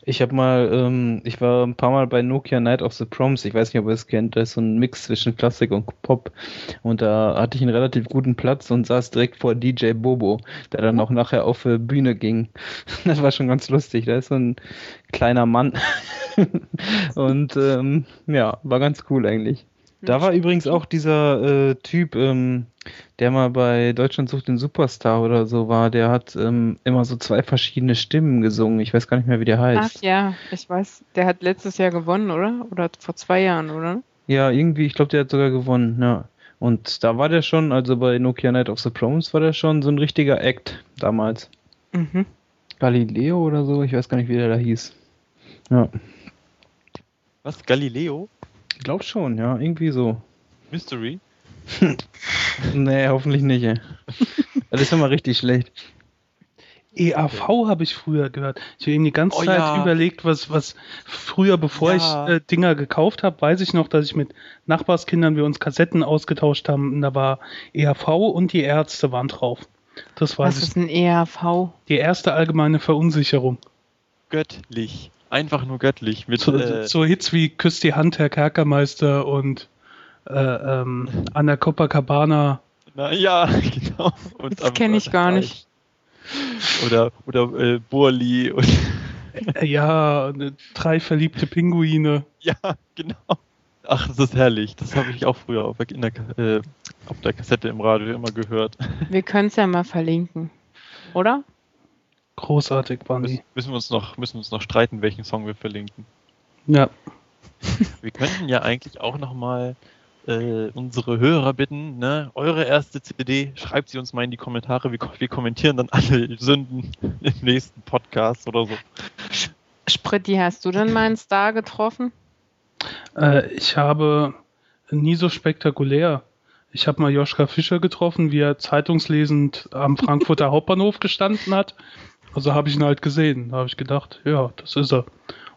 Ich habe mal, ähm, ich war ein paar Mal bei Nokia Night of the Proms. Ich weiß nicht, ob ihr es kennt. Da ist so ein Mix zwischen Klassik und Pop. Und da hatte ich einen relativ guten Platz und saß direkt vor DJ Bobo, der dann auch nachher auf die Bühne ging. [LAUGHS] Das war schon ganz lustig. Da ist so ein kleiner Mann. [LAUGHS] und ähm, ja, war ganz cool eigentlich. Da war übrigens auch dieser äh, Typ, ähm, der mal bei Deutschland sucht den Superstar oder so war, der hat ähm, immer so zwei verschiedene Stimmen gesungen. Ich weiß gar nicht mehr, wie der Ach heißt. ja, ich weiß, der hat letztes Jahr gewonnen, oder? Oder vor zwei Jahren, oder? Ja, irgendwie, ich glaube, der hat sogar gewonnen, ja. Und da war der schon, also bei Nokia Night of the Proms war der schon so ein richtiger Act damals. Mhm. Galileo oder so, ich weiß gar nicht, wie der da hieß. Ja, Was? Galileo? ich glaube schon, ja, irgendwie so. Mystery? [LAUGHS] Nee, hoffentlich nicht, ey. [LAUGHS] Das ist immer richtig schlecht. EAV habe ich früher gehört. Ich habe eben die ganze Oh Zeit ja. überlegt, was, was früher, bevor Ja. ich äh, Dinger gekauft habe, weiß ich noch, dass ich mit Nachbarskindern wir uns Kassetten ausgetauscht haben. Und da war EAV und die Ärzte waren drauf. Das weiß Was ich. ist ein E ERV? Die erste allgemeine Verunsicherung. Göttlich. Einfach nur göttlich. Mit, So, äh, so Hits wie Küss die Hand, Herr Kerkermeister und äh, ähm, Anna Copacabana. na, ja, [LAUGHS] genau. Und Das am- kenn ich gar nicht. Oder, oder äh, Burli und Äh, ja, äh, drei verliebte Pinguine. ja, genau. Ach, das ist herrlich. Das habe ich auch früher auf der, in der, Ka- äh, auf der Kassette im Radio immer gehört. Wir können es ja mal verlinken. Oder? Großartig waren Müssen, wir uns noch, müssen wir uns noch streiten, welchen Song wir verlinken. Ja. [LAUGHS] Wir könnten ja eigentlich auch nochmal äh, unsere Hörer bitten, ne, eure erste CD, schreibt sie uns mal in die Kommentare. Wir, wir kommentieren dann alle Sünden im nächsten Podcast oder so. Spritti, hast du denn mal einen Star getroffen? Äh, ich habe nie so spektakulär. Ich habe mal Joschka Fischer getroffen, wie er zeitungslesend am Frankfurter Hauptbahnhof gestanden hat. Also habe ich ihn halt gesehen. Da habe ich gedacht, ja, das ist er.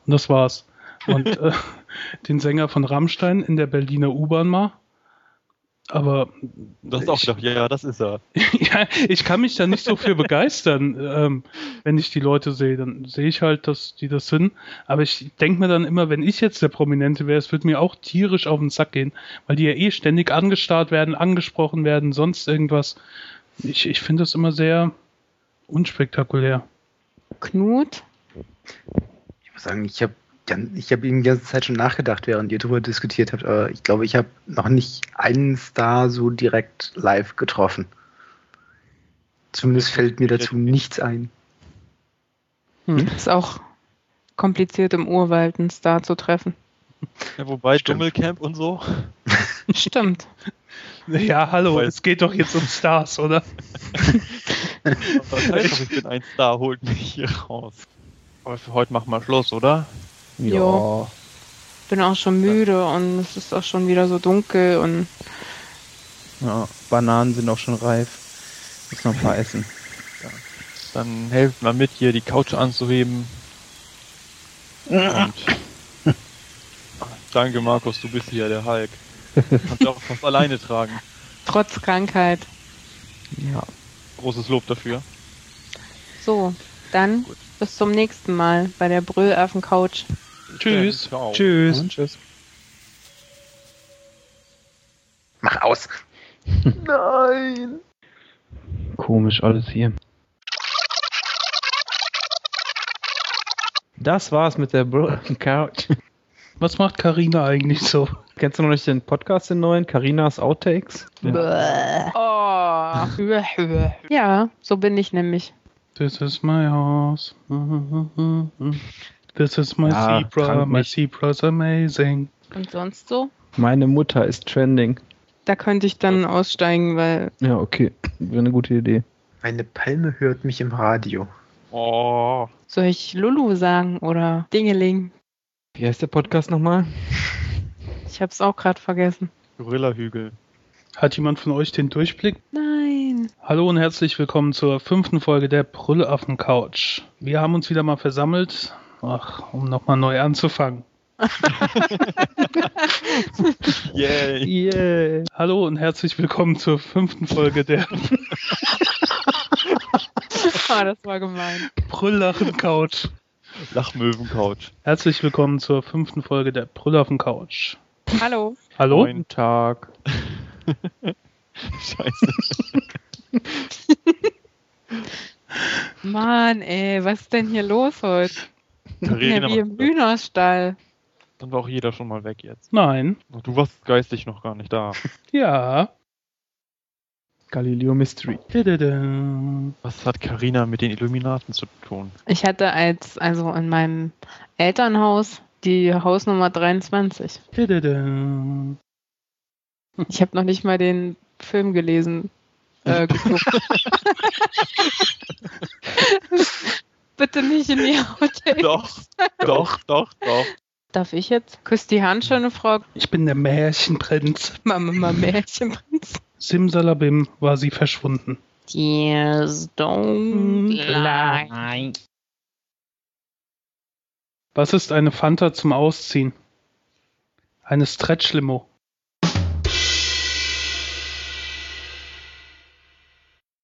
Und das war's. Und [LAUGHS] äh, den Sänger von Rammstein in der Berliner U-Bahn mal. Aber Das ist auch Ich- gedacht, ja, das ist er. [LAUGHS] ja, ich kann mich da nicht so für begeistern. Ähm, wenn ich die Leute sehe, dann sehe ich halt, dass die das sind. Aber ich denke mir dann immer, wenn ich jetzt der Prominente wäre, es würde mir auch tierisch auf den Sack gehen, weil die ja eh ständig angestarrt werden, angesprochen werden, sonst irgendwas. Ich, ich finde das immer sehr unspektakulär. Knut? Ich muss sagen, ich habe ich habe die ganze Zeit schon nachgedacht, während ihr darüber diskutiert habt, aber ich glaube, ich habe noch nicht einen Star so direkt live getroffen. Zumindest fällt mir dazu nichts ein. Hm. Ist auch kompliziert im Urwald einen Star zu treffen. Ja, wobei Stimmt. Dschungelcamp und so. Stimmt. Ja, hallo, Weil- es geht doch jetzt um Stars, oder? [LAUGHS] Ich bin ein Star, holt mich hier raus. Aber für heute machen wir Schluss, oder? Jo. Bin auch schon müde und es ist auch schon wieder so dunkel und ja. Bananen sind auch schon reif. Muss noch ein paar essen. Dann helft mal mit, hier die Couch anzuheben. Und Danke, Markus, du bist hier der Hulk. Kannst du auch fast alleine tragen. trotz Krankheit. Ja. Großes Lob dafür. So, dann bis zum nächsten Mal bei der Brüllaffen-Couch. Tschüss. Ciao. Tschüss. Und tschüss. Mach aus. [LAUGHS] Nein. Komisch alles hier. Das war's mit der Bro Couch. Was macht Karina eigentlich so? Kennst du noch nicht den Podcast, den neuen? Carinas Outtakes? Bäh. Oh. Ja, so bin ich nämlich. This is my house. This is my Ja, zebra. My zebra's amazing. Und sonst so? Meine Mutter ist trending. Da könnte ich dann aussteigen, weil Ja, okay. Wäre eine gute Idee. Eine Palme hört mich im Radio. Oh, soll ich Lulu sagen oder Dingeling? Wie heißt der Podcast nochmal? Ich hab's auch gerade vergessen. Gorilla-Hügel. Hat jemand von euch den Durchblick? Nein. Hallo und herzlich willkommen zur fünften Folge der Brüllaffen Couch. Wir haben uns wieder mal versammelt, ach, um nochmal neu anzufangen. [LAUGHS] Yay. Yeah. Hallo und herzlich willkommen zur fünften Folge der [LAUGHS] Ah, das war gemein. Brüllaffen Couch. Lachmöwen-Couch. Herzlich willkommen zur fünften Folge der Brüllaffen Couch. Hallo. Hallo? Guten Tag. [LAUGHS] Scheiße. [LAUGHS] Mann, ey, was ist denn hier los heute? Karina ja wie im. Hühnerstall. Dann war auch jeder schon mal weg jetzt. Nein. Du warst geistig noch gar nicht da. [LAUGHS] Ja. Galileo Mystery. Was hat Karina mit den Illuminaten zu tun? Ich hatte als, also in meinem Elternhaus die Hausnummer 23. Didada. Ich habe noch nicht mal den Film gelesen. Äh, [LAUGHS] geguckt. Bitte nicht in die Outtakes. Doch, doch, doch, doch. Darf ich jetzt? Küsst die Hand, schöne Frau. Ich bin der Märchenprinz. Mama, Mama, Märchenprinz. Simsalabim war sie verschwunden. Tears don't lie. Was ist eine Fanta zum Ausziehen? Eine Stretch-Limo.